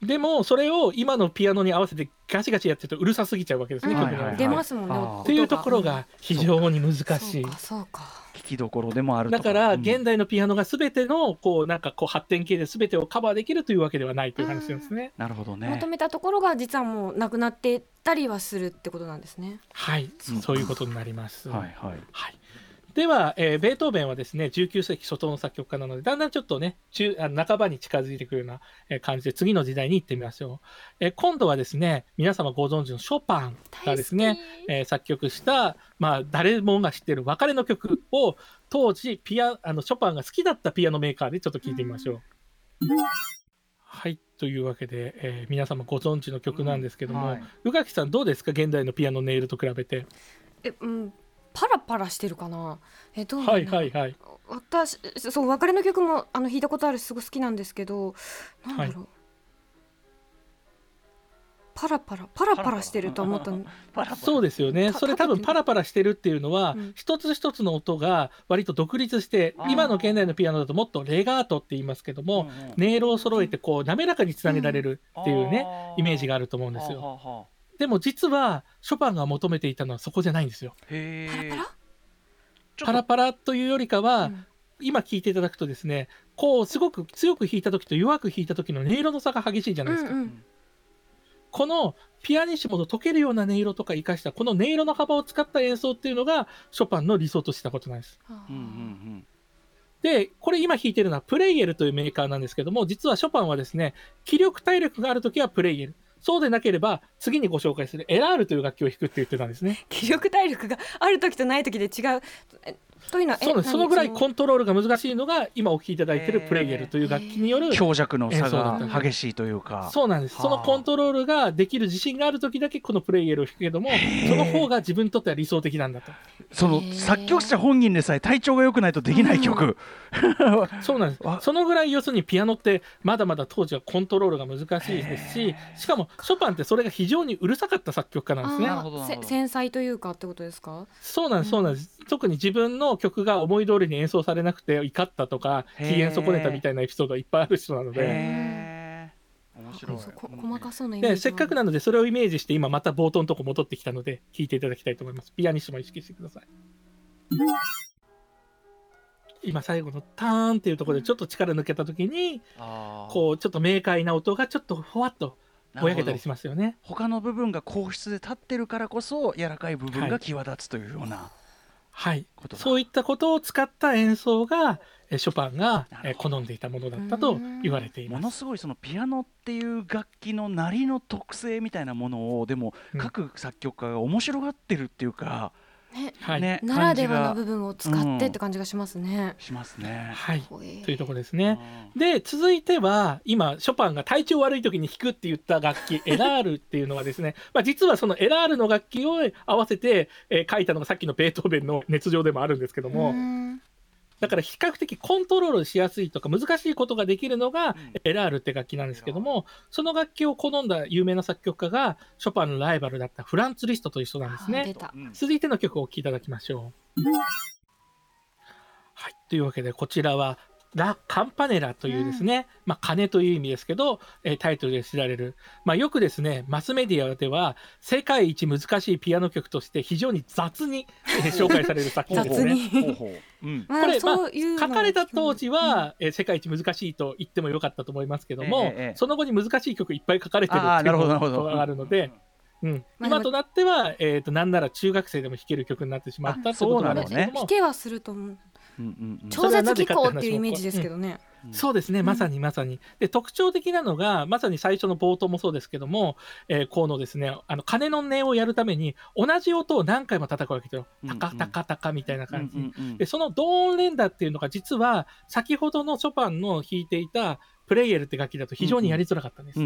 [SPEAKER 3] でもそれを今のピアノに合わせてガチガチやってるとうるさすぎちゃうわけですね、
[SPEAKER 2] 出ますもんね
[SPEAKER 3] っていうところが非常に難しい。
[SPEAKER 2] そうかそうか
[SPEAKER 4] 聞きどころでもあると
[SPEAKER 3] だから
[SPEAKER 4] うん。
[SPEAKER 3] 現代のピアノが全てのこうなんかこう発展系で全てをカバーできるというわけではないという話なんですね。
[SPEAKER 4] なるほどね。
[SPEAKER 2] 求めたところが実はもうなくなってたりはするってことなんですね。
[SPEAKER 3] はい、
[SPEAKER 4] うん。
[SPEAKER 3] そういうことになります。
[SPEAKER 4] はいはい。
[SPEAKER 3] はいでは、えーベートーベンはですね19世紀初頭の作曲家なのでだんだんちょっとね中あの半ばに近づいてくるようなえー感じで次の時代に行ってみましょう、えー今度はですね皆様ご存知のショパンがですね、えー作曲した、まあ、誰もが知ってる別れの曲を当時ピアあのショパンが好きだったピアノメーカーでちょっと聴いてみましょう。はいというわけで、えー皆様ご存知の曲なんですけども、
[SPEAKER 4] はい。
[SPEAKER 3] 宇垣さんどうですか？現代のピアノ音色と比べて。
[SPEAKER 2] えうんパラパラしてるかな？えどうなんだ
[SPEAKER 3] は
[SPEAKER 2] ろ
[SPEAKER 3] いう。はいはい。
[SPEAKER 2] 私そう別れの曲もあの弾いたことあるしすごい好きなんですけどなんだろう、パラパラパラパラしてると思ったの。
[SPEAKER 4] パラパラ。
[SPEAKER 3] そうですよね。
[SPEAKER 2] た
[SPEAKER 3] それ多分パラパラしてるっていうのは、
[SPEAKER 2] うん。
[SPEAKER 3] 一つ一つの音が割と独立して今の現代のピアノだともっとレガートって言いますけども、音色を揃えてこう滑らかにつなげられるっていうね、イメージがあると思うんですよ。
[SPEAKER 4] よ
[SPEAKER 3] でも実はショパンが求めていたのはそこじゃないんですよ。
[SPEAKER 4] へえ
[SPEAKER 2] パラパラ？
[SPEAKER 3] パラパラというよりかは、
[SPEAKER 2] うん
[SPEAKER 3] 今聞いていただくとですねこうすごく強く弾いた時と弱く弾いた時の音色の差が激しいじゃないですか。
[SPEAKER 2] うんうん
[SPEAKER 3] このピアニッシモと溶けるような音色とか生かしたこの音色の幅を使った演奏っていうのがショパンの理想としたことなんです。
[SPEAKER 2] あー
[SPEAKER 4] うんうん
[SPEAKER 3] で、これ今弾いてるのはプレイエルというメーカーなんですけども、実はショパンはですね、気力体力があるときはプレイエル。そうでなければ、次にご紹介するエラールという楽器を弾くって言ってたんですね。
[SPEAKER 2] 気力体力がある時とない時で違うえというのはえ
[SPEAKER 3] そうなんです。そ
[SPEAKER 2] 何
[SPEAKER 3] のぐらいコントロールが難しいのが、今お聴きいただいているプレイエルという楽器による、
[SPEAKER 4] 強弱の差が激しいというか
[SPEAKER 3] そうなんです。
[SPEAKER 4] はあ
[SPEAKER 3] そのコントロールができる自信があるときだけこのプレイエルを弾くけども、その方が自分にとっては理想的なんだと。
[SPEAKER 4] その作曲者本人でさえ体調が良くないとできない曲
[SPEAKER 3] そうなんです
[SPEAKER 4] あ。
[SPEAKER 3] そのぐらい要するにピアノってまだまだ当時はコントロールが難しいですし、しかもショパンってそれが非常にうるさかった作曲家なんですね。
[SPEAKER 2] 繊細というかってことですか？
[SPEAKER 3] そうなんです、そうなんです。特に自分の曲が思い通りに演奏されなくて怒ったとか、機嫌損ねたみたいなエピソードがいっぱいある人なので、
[SPEAKER 4] 面白い。
[SPEAKER 2] そうこ細かそうなイメー
[SPEAKER 3] で
[SPEAKER 2] ジ
[SPEAKER 3] せっかくなのでそれをイメージして今また冒頭のとこ戻ってきたので聴いていただきたいと思います。ピアニッシモ意識してください。今最後のターンっていうところでちょっと力抜けた時に、こうちょっと明快な音がちょっとふわっとぼやけたりしますよね。
[SPEAKER 4] 他の部分が硬質で立ってるからこそ柔らかい部分が際立つというような、
[SPEAKER 3] はい。
[SPEAKER 4] ことだ。
[SPEAKER 3] そういったことを使った演奏がえショパンが好んでいたものだったと言われてい
[SPEAKER 4] も
[SPEAKER 3] ます。
[SPEAKER 4] のすごいそのピアノっていう楽器の鳴りの特性みたいなものをでも
[SPEAKER 3] うん。
[SPEAKER 4] 各作曲家が面白がってるっていうか、
[SPEAKER 2] ね
[SPEAKER 3] はい、
[SPEAKER 4] ね
[SPEAKER 2] ならではの部分を使ってって感じがしますね。
[SPEAKER 4] が。しますね。
[SPEAKER 3] はい、というところですね。
[SPEAKER 4] うん。
[SPEAKER 3] で続いては今ショパンが体調悪い時に弾くって言った楽器 エラールっていうのはですね、まあ、実はそのエラールの楽器を合わせて、えー書いたのがさっきのベートーベンの熱情でもあるんですけども、
[SPEAKER 2] うん
[SPEAKER 3] だから比較的コントロールしやすいとか難しいことができるのがエラールって楽器なんですけどもその楽器を好んだ有名な作曲家がショパンのライバルだったフランツ・リストという人なんですね。続いての曲をお聴きいただきましょう。はい、というわけでこちらはラ・カンパネラというですね、まあ鐘という意味ですけど、えータイトルで知られる、まあ、よくですねマスメディアでは世界一難しいピアノ曲として非常に雑に、えー 紹介される作品ですね。これ
[SPEAKER 2] そういうの
[SPEAKER 3] 書かれた当時は、
[SPEAKER 2] うん。
[SPEAKER 3] えー世界一難しいと言ってもよかったと思いますけども、
[SPEAKER 4] ええええ
[SPEAKER 3] その後に難しい曲いっぱい書かれてる
[SPEAKER 4] ああ
[SPEAKER 3] っていうことがあるので、うん、
[SPEAKER 2] まあ
[SPEAKER 3] 今となっては、えー、となんなら中学生でも弾ける曲になってしまったってことなんですけども。
[SPEAKER 2] 弾けはすると思う。超絶機構っていうイメージですけどね。
[SPEAKER 3] そうですね、まさにまさに。で、特徴的なのが、まさに最初の冒頭もそうですけども、えー、このですね、あの、鐘の音をやるために、同じ音を何回も叩くわけですよ。
[SPEAKER 4] うんうん
[SPEAKER 3] タカタカタカみたいな感じ。
[SPEAKER 4] うんうんうん
[SPEAKER 3] で、その同音連打っていうのが、実は、先ほどのショパンの弾いていたプレイエルって楽器だと非常にやりづらかったんです。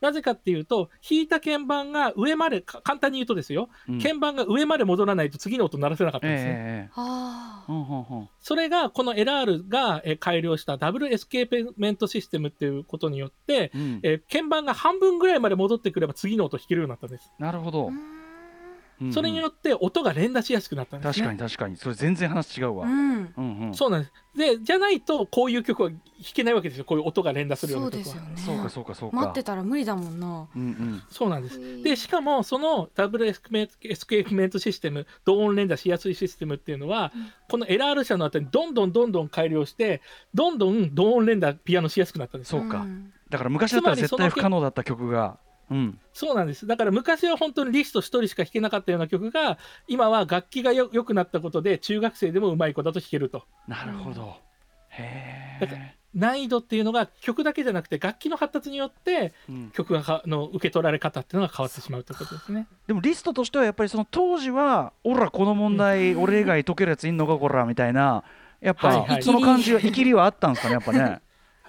[SPEAKER 3] なぜかっていうと、弾いた鍵盤が上まで、か簡単に言うとですよ、
[SPEAKER 4] うん。
[SPEAKER 3] 鍵盤が上まで戻らないと次の音鳴らせなかったんですね。
[SPEAKER 4] ええ
[SPEAKER 2] あ。
[SPEAKER 4] うんうんうん。
[SPEAKER 3] それがこのエラールがえー改良したダブルエスケープメントシステムっていうことによって、
[SPEAKER 4] うん。
[SPEAKER 3] えー鍵盤が半分ぐらいまで戻ってくれば次の音弾けるようになったんです。
[SPEAKER 2] あ。
[SPEAKER 4] なるほど。
[SPEAKER 2] うん
[SPEAKER 4] うん
[SPEAKER 3] それによって音が連打しやすくなったんですね。
[SPEAKER 4] 確かに確かに。それ全然話違うわ、
[SPEAKER 2] うん。
[SPEAKER 4] うんうん。
[SPEAKER 3] そうなんです。でじゃないとこういう曲は弾けないわけですよ。こういう音が連打するよう
[SPEAKER 2] そ
[SPEAKER 3] な曲は。
[SPEAKER 2] うですよね。
[SPEAKER 4] そうかそうかそうか。
[SPEAKER 2] 待ってたら無理だもんな。
[SPEAKER 4] うんうん。
[SPEAKER 3] そうなんです。でしかもそのダブルエスケメントシステム同音連打しやすいシステムっていうのは、
[SPEAKER 2] うん。
[SPEAKER 3] この LR 社のあたりにどんどんどんどん改良してどんどん同音連打ピアノしやすくなったんですよ。
[SPEAKER 4] そうか。
[SPEAKER 2] ん。
[SPEAKER 4] だから昔だったら絶対不可能だった曲がうん。
[SPEAKER 3] そうなんです。だから昔は本当にリスト1人しか弾けなかったような曲が今は楽器がよ良くなったことで中学生でもうまい子だと弾けると。
[SPEAKER 4] なるほど。へえ、
[SPEAKER 3] 難易度っていうのが曲だけじゃなくて楽器の発達によって
[SPEAKER 4] うん。
[SPEAKER 3] 曲がかの受け取られ方っていうのが変わってしまうということですね。
[SPEAKER 4] でもリストとしてはやっぱりその当時は「おらこの問題、俺以外解けるやついんのかこら」みたいなやっぱ、
[SPEAKER 3] はいはい。
[SPEAKER 4] その感じはいきりはあったんですかねやっぱね。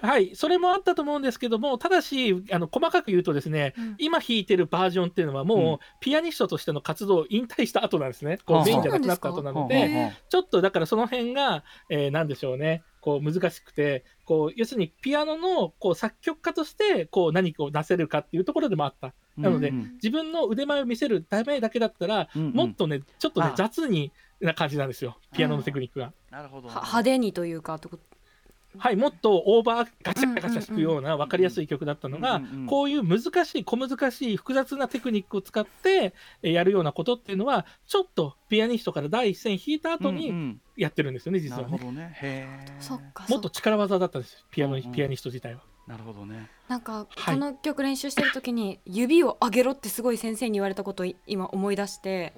[SPEAKER 3] はい、それもあったと思うんですけども、ただし、あの細かく言うとですね、
[SPEAKER 2] うん。
[SPEAKER 3] 今弾いてるバージョンっていうのは、もう、
[SPEAKER 4] うん。
[SPEAKER 3] ピアニストとしての活動を引退した後なんですね、こ
[SPEAKER 4] はあ
[SPEAKER 3] うメインじゃなくなった後なので、ちょっとだからその辺が、えーなんでしょうね、こう難しくて、こう要するにピアノのこう作曲家としてこう何かを出せるかっていうところでもあった。なので、
[SPEAKER 4] うん
[SPEAKER 3] 自分の腕前を見せるためだけだったら、
[SPEAKER 4] うんうん。
[SPEAKER 3] もっとね、ちょっとね
[SPEAKER 4] あ、
[SPEAKER 3] 雑にな感じなんですよ、ピアノのテクニックが。
[SPEAKER 4] なるほど。
[SPEAKER 2] は派手にというかってこと
[SPEAKER 3] はい、もっとオーバーガチャガチャ弾くような分かりやすい曲だったのが、
[SPEAKER 4] うんうんうん
[SPEAKER 3] こういう難しい小難しい複雑なテクニックを使ってえーやるようなことっていうのはちょっとピアニストから第一線弾いた後に
[SPEAKER 4] ん
[SPEAKER 3] やってるんですよね、実はね。
[SPEAKER 4] なるほどね。へえ
[SPEAKER 2] そっか
[SPEAKER 3] もっと力技だったんですピアノ
[SPEAKER 4] うんうん。
[SPEAKER 3] ピアニスト自体は。
[SPEAKER 4] なるほどね。
[SPEAKER 2] なんか
[SPEAKER 3] はい。
[SPEAKER 2] この曲練習してる時に指を上げろってすごい先生に言われたことを今思い出して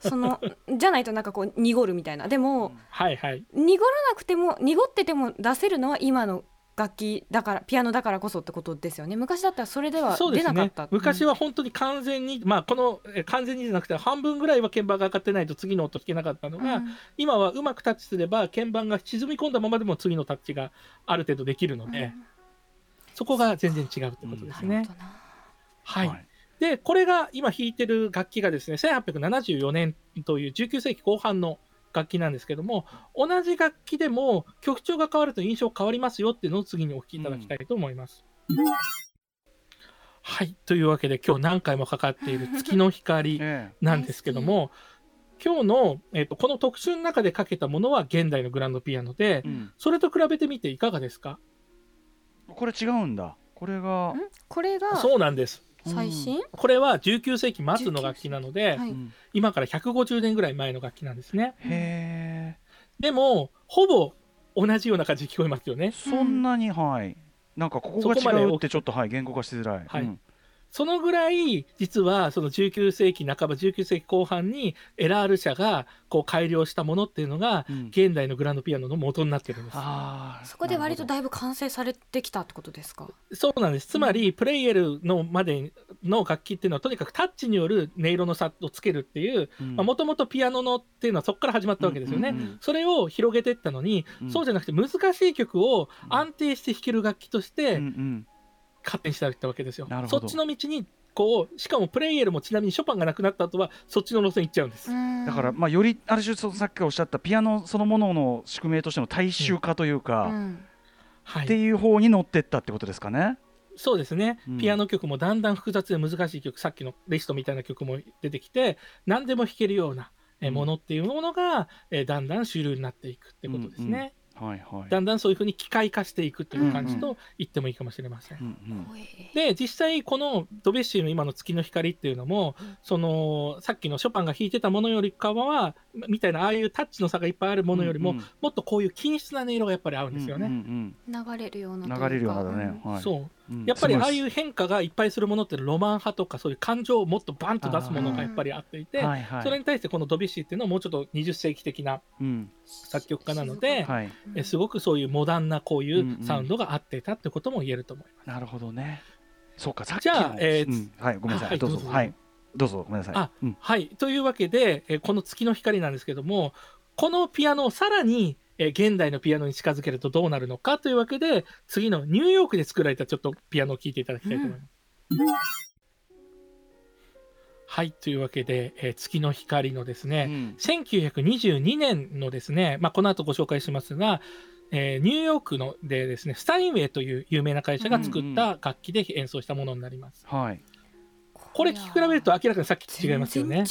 [SPEAKER 2] そのじゃないとなんかこう濁るみたいな。でも
[SPEAKER 3] はいはい。
[SPEAKER 2] 濁らなくても濁ってても出せるのは今の楽器だからピアノだからこそってことですよね。昔だったらそれでは
[SPEAKER 3] そうですね。
[SPEAKER 2] 出なかった、
[SPEAKER 3] 昔
[SPEAKER 2] は、
[SPEAKER 3] は本当に完全に、まあこのえー完全にじゃなくて半分ぐらいは鍵盤が上がってないと次の音弾けなかったのが、
[SPEAKER 2] うん。
[SPEAKER 3] 今はうまくタッチすれば鍵盤が沈み込んだままでも次のタッチがある程度できるので、そこが全然違うってことですね。はい、でこれが今弾いてる楽器がですね1874年という19世紀後半の楽器なんですけども同じ楽器でも曲調が変わると印象変わりますよっていうのを次にお聞きいただきたいと思います。はい。というわけで今日何回もかかっている月の光
[SPEAKER 4] え
[SPEAKER 3] なんですけども今日の、えっとこの特集の中でかけたものは現代のグランドピアノで
[SPEAKER 4] えうん。
[SPEAKER 3] それと比べてみていかがですか？
[SPEAKER 4] これ違うんだ。これが
[SPEAKER 2] ん？これが
[SPEAKER 3] そうなんです。
[SPEAKER 2] 最新、
[SPEAKER 3] これは19世紀末の楽器なので、
[SPEAKER 2] はい。
[SPEAKER 4] うん。
[SPEAKER 3] 今から150年ぐらい前の楽器なんですね。
[SPEAKER 4] へえ。
[SPEAKER 3] でも、ほぼ同じような感じに聞こえますよね。
[SPEAKER 4] そんなにはい。なんかここが
[SPEAKER 3] そこまで
[SPEAKER 4] 違うってちょっとはい言語化しづらい。
[SPEAKER 3] はい。
[SPEAKER 4] うん
[SPEAKER 3] そのぐらい、実はその19世紀半ば、19世紀後半に LR 社がこう改良したものっていうのが、
[SPEAKER 4] うん。
[SPEAKER 3] 現代のグランドピアノの元になってるんです。
[SPEAKER 4] あー。
[SPEAKER 2] そこで割とだいぶ完成されてきたってことですか？
[SPEAKER 3] そうなんです。つまり、プレイエルのまでの楽器っていうのは、とにかくタッチによる音色の差をつけるっていう、もともとピアノのっていうのはそこから始まったわけですよね。
[SPEAKER 4] うんうんうん。
[SPEAKER 3] それを広げていったのに、
[SPEAKER 4] うん。
[SPEAKER 3] そうじゃなくて難しい曲を安定して弾ける楽器として、
[SPEAKER 4] うんうん
[SPEAKER 3] 勝手にしたわけですよ
[SPEAKER 4] なる。ほど
[SPEAKER 3] そっちの道にこうしかもプレイエルもちなみにショパンが亡くなった後はそっちの路線行っちゃうんです。
[SPEAKER 2] だ
[SPEAKER 4] だからまあよりある種そのさっきおっしゃったピアノそのものの宿命としての大衆化というか、
[SPEAKER 3] はい、
[SPEAKER 4] っていう方に乗ってったってことですかね。
[SPEAKER 3] そうですね、
[SPEAKER 4] うん
[SPEAKER 3] ピアノ曲もだんだん複雑で難しい曲さっきのリストみたいな曲も出てきて何でも弾けるようなものっていうものが、えーだんだん主流になっていくってことですね。
[SPEAKER 4] はいはい。
[SPEAKER 3] だんだんそういうふうに機械化していくっていう感じ
[SPEAKER 4] うん
[SPEAKER 3] と言ってもいいかもしれません。
[SPEAKER 4] うんうん
[SPEAKER 3] で実際このドベッシーの今の月の光っていうのも、そのさっきのショパンが弾いてたものよりかはみたいなああいうタッチの差がいっぱいあるものよりも、
[SPEAKER 4] うんうん
[SPEAKER 3] もっとこういう均質な音色がやっぱり合うんですよね。
[SPEAKER 4] うん
[SPEAKER 2] 流れるような
[SPEAKER 4] うん流れるようなだね。はい。
[SPEAKER 3] そう
[SPEAKER 4] うん
[SPEAKER 3] やっぱりああい
[SPEAKER 4] す
[SPEAKER 3] う変化がいっぱいするものってロマン派とかそういう感情をもっとバンと出すものがやっぱりあっていて、
[SPEAKER 4] ごいはいはい。
[SPEAKER 3] それに対してこのドビュッシーっていうのはもうちょっと20世紀的な
[SPEAKER 4] うん
[SPEAKER 3] 作曲家なので、
[SPEAKER 4] はい。
[SPEAKER 3] えすごくそういうモダンなこういうサウンドが合ってたってことも言えると思います。
[SPEAKER 4] なるほどね。そうかさっき
[SPEAKER 3] じゃあ
[SPEAKER 4] の
[SPEAKER 3] えー
[SPEAKER 4] うんはいごめんなさ。
[SPEAKER 3] はいい
[SPEAKER 4] どうぞ
[SPEAKER 3] どうぞ
[SPEAKER 4] はいどうぞごめんなさい。
[SPEAKER 3] あ
[SPEAKER 4] うん
[SPEAKER 3] はい。というわけで、えーこの月の光なんですけども、このピアノをさらに、えー現代のピアノに近づけるとどうなるのかというわけで、次のニューヨークで作られたちょっとピアノを聴いていただきたいと思います。はい。というわけで、えー月の光のですね、
[SPEAKER 4] うん
[SPEAKER 3] 1922年のですね、まあ、この後ご紹介しますが、えーニューヨークのでですね、スタインウェイという有名な会社が作った楽器で演奏したものになります。
[SPEAKER 4] はい。
[SPEAKER 2] こ
[SPEAKER 3] これ聞き比べると明らかにさっきと違いますよね。
[SPEAKER 4] よ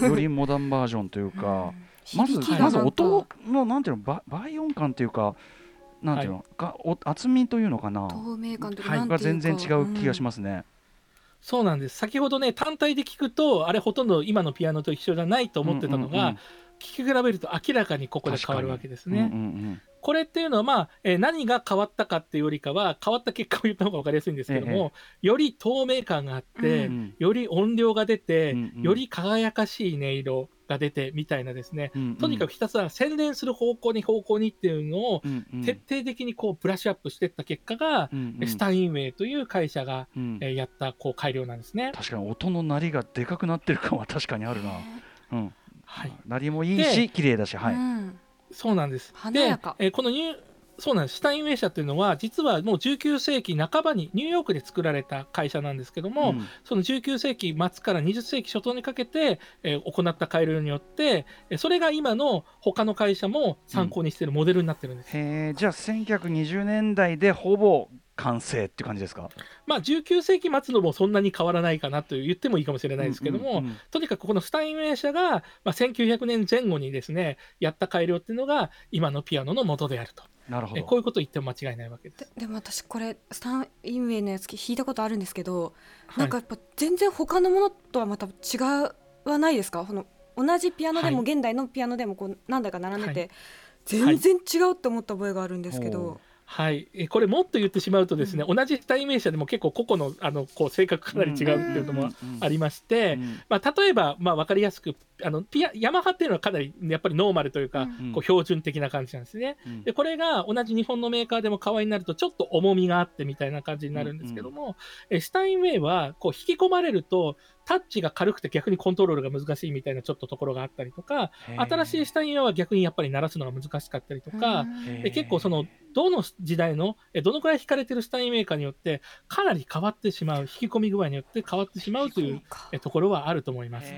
[SPEAKER 4] りよりモダンバージョンというか、
[SPEAKER 2] うん。
[SPEAKER 4] まずまず音のなんていうのば倍音感というかなんていうの、がお厚みというのかな
[SPEAKER 2] 透明感というか、
[SPEAKER 4] が全然違う気がしますね。
[SPEAKER 3] そうなんです。先ほどね単体で聞くとあれほとんど今のピアノと一緒じゃないと思ってたのが、
[SPEAKER 4] うんうんうん
[SPEAKER 3] 聞き比べると明らかにここで変わるわけですね。
[SPEAKER 4] うんうん
[SPEAKER 3] これっていうのは、まあえー何が変わったかっていうよりかは変わった結果を言った方が分かりやすいんですけども、より透明感があって、
[SPEAKER 2] う
[SPEAKER 4] うん。
[SPEAKER 3] より音量が出て、
[SPEAKER 4] うんうん。
[SPEAKER 3] より輝かしい音色が出てみたいなですね、
[SPEAKER 4] うんうん。
[SPEAKER 3] とにかくひたすら洗練する方向に方向にっていうのを
[SPEAKER 4] うんうん。
[SPEAKER 3] 徹底的にこうブラッシュアップしていった結果が、
[SPEAKER 4] うんうん。
[SPEAKER 3] スタインウェイという会社が、
[SPEAKER 4] うん。
[SPEAKER 3] えーやったこう改良なんですね。
[SPEAKER 4] 確かに音の鳴りがでかくなってる感は確かにあるな。うん、
[SPEAKER 3] はい、
[SPEAKER 4] 鳴りもいいし
[SPEAKER 3] で
[SPEAKER 4] 綺麗だし、はい。
[SPEAKER 2] うん
[SPEAKER 3] そうなんです。
[SPEAKER 2] 華やか
[SPEAKER 3] で、えーこのニューそうなんです。シュタインウェイ社っていうのは、実はもう19世紀半ばにニューヨークで作られた会社なんですけども、
[SPEAKER 4] うん
[SPEAKER 3] その19世紀末から20世紀初頭にかけて、えー行った改良によって、えーそれが今の他の会社も参考にしているモデルになってるんです。
[SPEAKER 4] へえじゃあ1920年代でほぼ完成っていう感じですか？
[SPEAKER 3] まあ、19世紀末のもそんなに変わらないかなと言ってもいいかもしれないですけども、
[SPEAKER 4] うんうんうん
[SPEAKER 3] とにかくこのスタインウェイ社が、まあ、1900年前後にですね、やった改良っていうのが今のピアノの元であると。
[SPEAKER 4] なるほど。
[SPEAKER 3] えこういうことを言っても間違いないわけです。
[SPEAKER 2] ででも私これスタンインウェイのやつ弾いたことあるんですけど、
[SPEAKER 3] はい
[SPEAKER 2] なんかやっぱ全然他のものとはまた違わないですか？この同じピアノでも、
[SPEAKER 3] はい
[SPEAKER 2] 現代のピアノでもこう何台か並んでて、
[SPEAKER 3] はい
[SPEAKER 2] 全然違うって思った覚えがあるんですけど、
[SPEAKER 4] ほ
[SPEAKER 3] はい、えこれもっと言ってしまうとですね、同じスタインウェイ社でも結構個々のあのこう性格かなり違うっていうのもありまして、
[SPEAKER 4] うん。
[SPEAKER 3] まあ、例えば、まあ、分かりやすくあのピアヤマハっていうのはかなりやっぱりノーマルというか、
[SPEAKER 2] うん。
[SPEAKER 3] こう標準的な感じなんですね。
[SPEAKER 4] うん。
[SPEAKER 3] でこれが同じ日本のメーカーでも革になるとちょっと重みがあってみたいな感じになるんですけども、えシュタインウェイはこう引き込まれるとタッチが軽くて逆にコントロールが難しいみたいなちょっとところがあったりとか新しいシュタインウェイは逆にやっぱり鳴らすのが難しかったりとか、で結構そのどの時代のえどのくらい弾かれてるスタインメーカーによってかなり変わってしまう引き込み具合によって変わってしまうというえところはあると思います。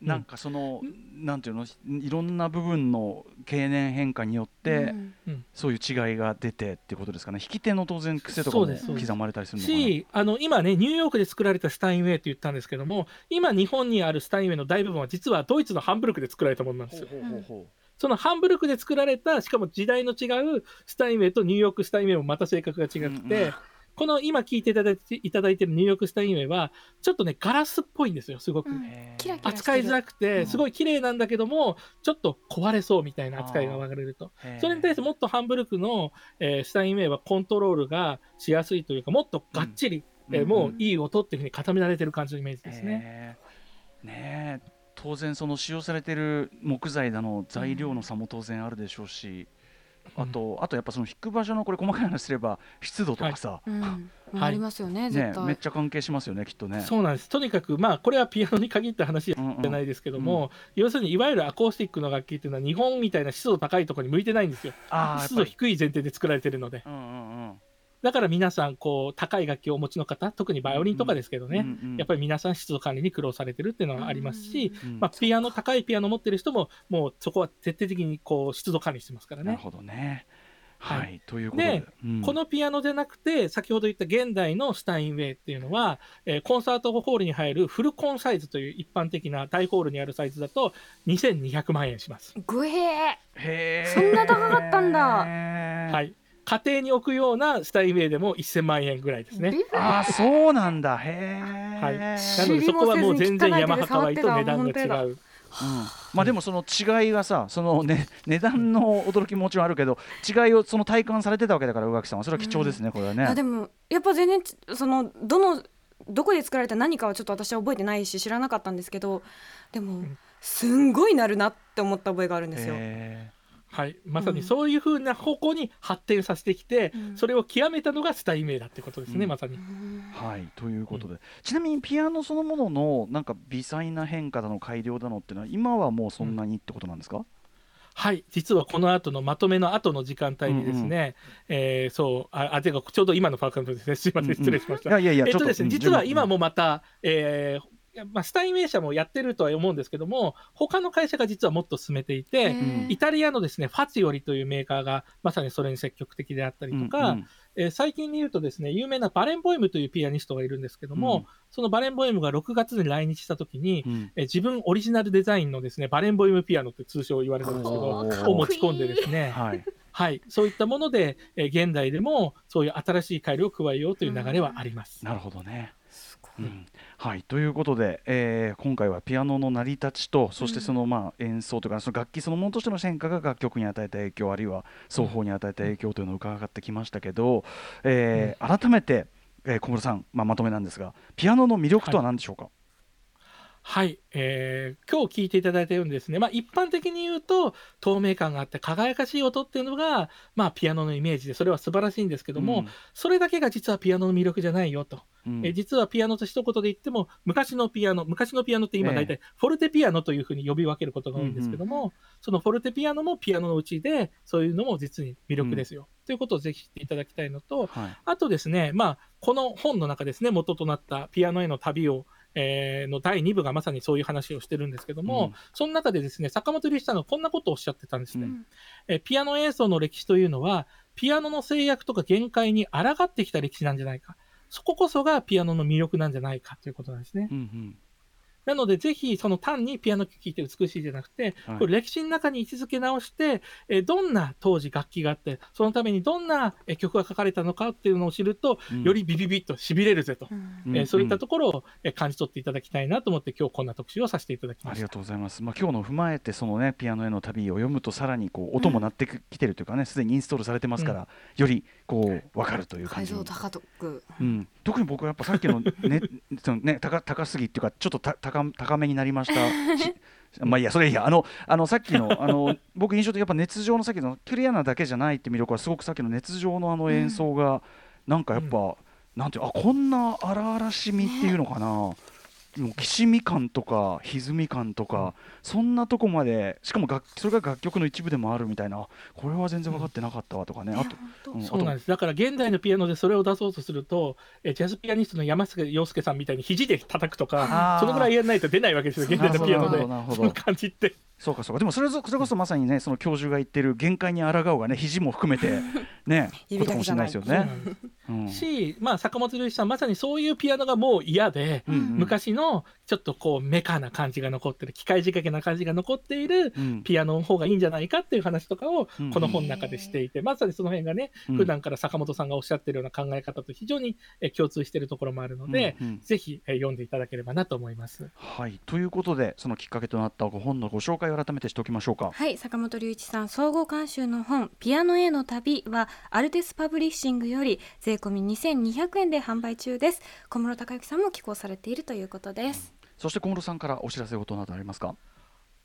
[SPEAKER 4] なんかその、なんていうのいろんな部分の経年変化によって、
[SPEAKER 2] うん。
[SPEAKER 4] そういう違いが出てっていうことですかね。引き手の当然癖とかも刻まれたりするのかな。
[SPEAKER 3] しあの今ねニューヨークで作られたスタインウェイって言ったんですけども今日本にあるスタインウェイの大部分は実はドイツのハンブルクで作られたものなんですよ。
[SPEAKER 4] ほうほうほうほ
[SPEAKER 3] そのハンブルクで作られたしかも時代の違うスタインウェイとニューヨークスタインウェイもまた性格が違くて、
[SPEAKER 4] うんうん
[SPEAKER 3] この今聞いていただいていただいてるニューヨークスタインウェイはちょっとねガラスっぽいんですよすごく。
[SPEAKER 2] うん。キラキラ
[SPEAKER 3] 扱いづらく
[SPEAKER 4] うん。
[SPEAKER 3] てすごい綺麗なんだけどもちょっと壊れそうみたいな扱いが分かれると。それに対してもっとハンブルクの、えースタインウェイはコントロールがしやすいというかもっとがっちり、えー
[SPEAKER 4] うん。
[SPEAKER 3] もういい音っていうふうに固められてる感じのイメージですね。
[SPEAKER 4] へー。ねえ。当然その使用されてる木材だの材料の差も当然あるでしょうし、あとあとやっぱその引く場所のこれ細かい話すれば湿度とかさ、
[SPEAKER 2] ありますよね
[SPEAKER 4] ね
[SPEAKER 2] 絶対、
[SPEAKER 4] めっちゃ関係しますよねきっとね。
[SPEAKER 3] そうなんです。とにかくまあこれはピアノに限った話じゃないですけども、要するにいわゆるアコースティックの楽器っていうのは日本みたいな湿度高いところに向いてないんですよ。湿度低い前提で作られてるので。
[SPEAKER 4] うんうんうん
[SPEAKER 3] だから皆さんこう高い楽器をお持ちの方特にバイオリンとかですけどね、
[SPEAKER 4] うんうん
[SPEAKER 3] やっぱり皆さん湿度管理に苦労されてるっていうのはありますし、
[SPEAKER 4] うん
[SPEAKER 3] まあ、ピアノ高いピアノ持ってる人ももうそこは徹底的にこう湿度管理してますからね。
[SPEAKER 4] なるほどね。はい、
[SPEAKER 3] はい。
[SPEAKER 4] ということで。
[SPEAKER 3] で、
[SPEAKER 4] うん。
[SPEAKER 3] このピアノじゃなくて先ほど言った現代のスタインウェイっていうのは、えーコンサートホールに入るフルコンサイズという一般的な大ホールにあるサイズだと2200万円します。
[SPEAKER 2] ぐへー。
[SPEAKER 4] へー。
[SPEAKER 2] そんな高かったんだ。
[SPEAKER 3] はい、家庭に置くようなスタインウェイでも1000万円ぐらいですね。
[SPEAKER 4] ああそうなんだ。へえ、
[SPEAKER 3] はい。なのでそこはもう全然ヤマハカワイと値段が違
[SPEAKER 2] 本
[SPEAKER 3] う。
[SPEAKER 4] うん、まあでもその違いがさその、ね、値段の驚きももちろんあるけど違いをその体感されてたわけだから宇垣さんは。それは貴重ですね、これはね。
[SPEAKER 2] あでもやっぱ全然ちそのどのどこで作られた何かはちょっと私は覚えてないし知らなかったんですけどでもすんごいなるなって思った覚えがあるんですよ。
[SPEAKER 4] へ
[SPEAKER 3] はい、まさにそういうふうな方向に発展させてきて、
[SPEAKER 2] うん。
[SPEAKER 3] それを極めたのがスタインウェイだってことですね、
[SPEAKER 4] うん。
[SPEAKER 3] まさに。
[SPEAKER 4] ーはい。ということで、ちなみにピアノそのもののなんか微細な変化だの改良だのっていうのは今はもうそんなにってことなんですか、
[SPEAKER 3] はい、実はこの後のまとめの後の時間帯にですね、えーそう、あ、あてか、ちょうど今のパーカントですね、すいません、失礼しました。
[SPEAKER 4] いやいやいや、
[SPEAKER 3] 実は今もまた、えーまあ、スタインウェイ社もやってるとは思うんですけども、他の会社が実はもっと進めていて、イタリアのですね、ファツィオリというメーカーがまさにそれに積極的であったりとか、
[SPEAKER 4] うんうん。
[SPEAKER 3] えー最近で言うとですね、有名なバレンボイムというピアニストがいるんですけども、
[SPEAKER 4] うん。
[SPEAKER 3] そのバレンボイムが6月に来日した時に、
[SPEAKER 4] うん。
[SPEAKER 3] えー自分オリジナルデザインのですね、バレンボイムピアノって通称言われてるんですけど、を持ち込んでですね、
[SPEAKER 4] はい。
[SPEAKER 3] はい、そういったもので、えー現代でもそういう新しい改良を加えようという流れはあります。
[SPEAKER 4] なるほどね。
[SPEAKER 2] すごい。
[SPEAKER 4] うんはいということで、えー今回はピアノの成り立ちとそしてその、まあ、演奏というかその楽器そのものとしての変化が楽曲に与えた影響あるいは双方に与えた影響というのを伺ってきましたけど、えー改めて、えー小室さん、まあ、まとめなんですがピアノの魅力とは何でしょうか、
[SPEAKER 3] はい、えー今日聞いていただいたようにですね、まあ、一般的に言うと透明感があって輝かしい音っていうのが、まあ、ピアノのイメージでそれは素晴らしいんですけども、それだけが実はピアノの魅力じゃないよと、
[SPEAKER 4] うん。
[SPEAKER 3] えー実はピアノと一言で言っても昔のピアノ昔のピアノって今
[SPEAKER 4] ええ。
[SPEAKER 3] 大体フォルテピアノというふうに呼び分けることが多いんですけども、そのフォルテピアノもピアノのうちでそういうのも実に魅力ですよ、ということをぜひ知っていただきたいのと、
[SPEAKER 4] はい。
[SPEAKER 3] あとですね、まあ、この本の中ですね、元となったピアノへの旅を、えーの第2部がまさにそういう話をしてるんですけども、
[SPEAKER 4] うん
[SPEAKER 3] その中でですね、坂本龍一さんがこんなことをおっしゃってたんですね。
[SPEAKER 4] うん
[SPEAKER 3] えーピアノ演奏の歴史というのは、ピアノの制約とか限界に抗ってきた歴史なんじゃないか。そここそがピアノの魅力なんじゃないかということなんですね。
[SPEAKER 4] うんうん
[SPEAKER 3] なので、ぜひ、その単にピアノ聴いて美しいじゃなくて、
[SPEAKER 4] はい。
[SPEAKER 3] これ歴史の中に位置づけ直して、えーどんな当時楽器があって、そのためにどんなえー曲が書かれたのかっていうのを知ると、
[SPEAKER 4] うん。
[SPEAKER 3] よりビビビッと痺れるぜと、えーそういったところをえー感じ取っていただきたいなと思って、今日こんな特集をさせていただきました。
[SPEAKER 4] ありがとうございます。まあ今日の踏まえてそのねピアノへの旅を読むとさらにこう音も鳴ってきてるというかねすでにインストールされてますから、よりこうわかるという感じ。うん、特に僕はやっぱさっきのね そのね高高すぎっていうかちょっとた高高めになりました。しまあいいやそれいいや。あのあのさっきのあの僕印象的やっぱ熱情のさっきのクリアなだけじゃないって魅力はすごくさっきの熱情のあの演奏が、なんかやっぱ、なんていうあこんな荒々しみっていうのかな、もうきしみ感とか歪み感とか、そんなとこまでしかも楽それが楽曲の一部でもあるみたいなあこれは全然分かってなかったわとかね、あと、うん
[SPEAKER 3] そうなんです。だから現代のピアノでそれを出そうとすると、えージャズピアニストの山下洋介さんみたいに肘で叩くと
[SPEAKER 4] あ
[SPEAKER 3] か
[SPEAKER 4] ー、
[SPEAKER 3] そのぐらいやらないと出ないわけですよ、現代のピアノで。その感じって。
[SPEAKER 4] そうかそうか。でもそれぞそれこそまさにねその教授が言ってる限界に抗うがね肘も含めて ね
[SPEAKER 2] 指
[SPEAKER 4] ことかもしれないですよね。うん。
[SPEAKER 3] し、まあ、坂本龍一さん、まさにそういうピアノがもう嫌で、
[SPEAKER 4] うんうん。
[SPEAKER 3] 昔のちょっとこうメカな感じが残ってる機械仕掛けな感じが残っている
[SPEAKER 4] うん。
[SPEAKER 3] ピアノの方がいいんじゃないかっていう話とかを
[SPEAKER 4] うん。
[SPEAKER 3] この本の中でしていて、まさにその辺がね、
[SPEAKER 4] うん。
[SPEAKER 3] 普段から坂本さんがおっしゃってるような考え方と非常にえ共通しているところもあるので、
[SPEAKER 4] うんうん
[SPEAKER 3] ぜひえ読んでいただければなと思います。
[SPEAKER 4] はい。ということでそのきっかけとなったご本のご紹介を改めてしておきましょうか。
[SPEAKER 2] はい坂本龍一さん総合監修の本「ピアノへの旅」はアルテスパブリッシングより税込み2200円で販売中です小室敬幸さんも寄稿されているということです
[SPEAKER 4] そして小室さんからお知らせ事などありますか？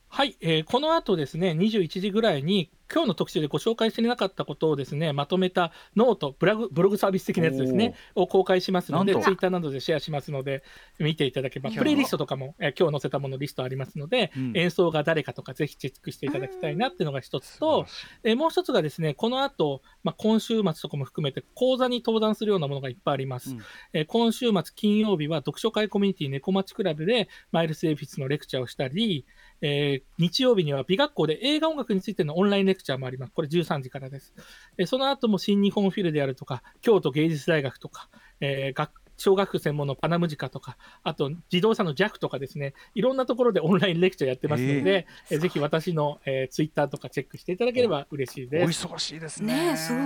[SPEAKER 3] はい、えーこの後ですね、21時ぐらいに、今日の特集でご紹介していなかったことをですね、まとめた note、ブログブログサービス的なやつですね、を公開しますので、ツイッターなどでシェアしますので、見ていただければ、プレイリストとかも、えー今日載せたものリストありますので、
[SPEAKER 4] うん。
[SPEAKER 3] 演奏が誰かとか、ぜひチェックしていただきたいなっていうのが一つと、えーもう一つがですね、この後、まあ、今週末とかも含めて、講座に登壇するようなものがいっぱいあります。
[SPEAKER 4] うん。
[SPEAKER 3] えー今週末金曜日は読書会コミュニティ猫町クラブでマイルス・エフィスのレクチャーをしたり、えー日曜日には美学校で映画音楽についてのオンラインレクチャーもあります。これ13時からです。えーその後も新日本フィルであるとか、京都芸術大学とか、えー学小学府専門のパナムジカとか、あと自動車の JAF とかですね、いろんなところでオンラインレクチャーやってますので、えーぜひ私の、えー、ツイッターとかチェックしていただければ嬉しい
[SPEAKER 4] お
[SPEAKER 3] です。
[SPEAKER 4] 忙しいですね。
[SPEAKER 2] ねえすごい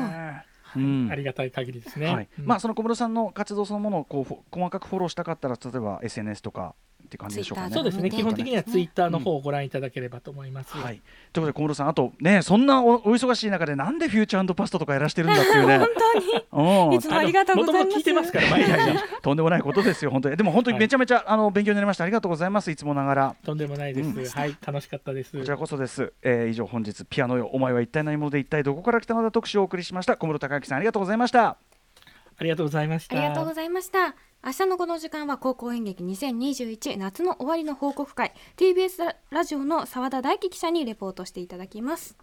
[SPEAKER 4] うん
[SPEAKER 3] ありがたい限りですね。
[SPEAKER 4] はい
[SPEAKER 3] うん
[SPEAKER 4] まあその小室さんの活動そのものをこう細かくフォローしたかったら例えば SNS とかって感じでしょうかね。
[SPEAKER 3] そうですね、
[SPEAKER 2] ね
[SPEAKER 3] 基本的にはツイッターの方をご覧いただければと思います。
[SPEAKER 4] はい、ということで小室さんあとねそんなおお忙しい中でなんでフューチャーパストとかやらしてるんだっていうね。
[SPEAKER 2] 本当に。
[SPEAKER 4] うん。
[SPEAKER 2] いつもありがとうございます。
[SPEAKER 3] もともと聞いてますから、毎
[SPEAKER 4] いやい
[SPEAKER 3] 日。
[SPEAKER 4] やとんでもないことですよ本当に。でも本当にめちゃめちゃ、あの勉強になりました。ありがとうございます。いつもながら。
[SPEAKER 3] とんでもないです。
[SPEAKER 4] うん。
[SPEAKER 3] はい、楽しかったです。
[SPEAKER 4] こちらこそです、えー以上本日ピアノよお前は一体何者で一体どこから来たのだ特集をお送りしました。小室孝之さんありがとうございました。
[SPEAKER 3] ありがとうございました。
[SPEAKER 2] ありがとうございました明日のこの時間は高校演劇2021夏の終わりの報告会 TBS ララジオの澤田大樹記者にレポートしていただきます。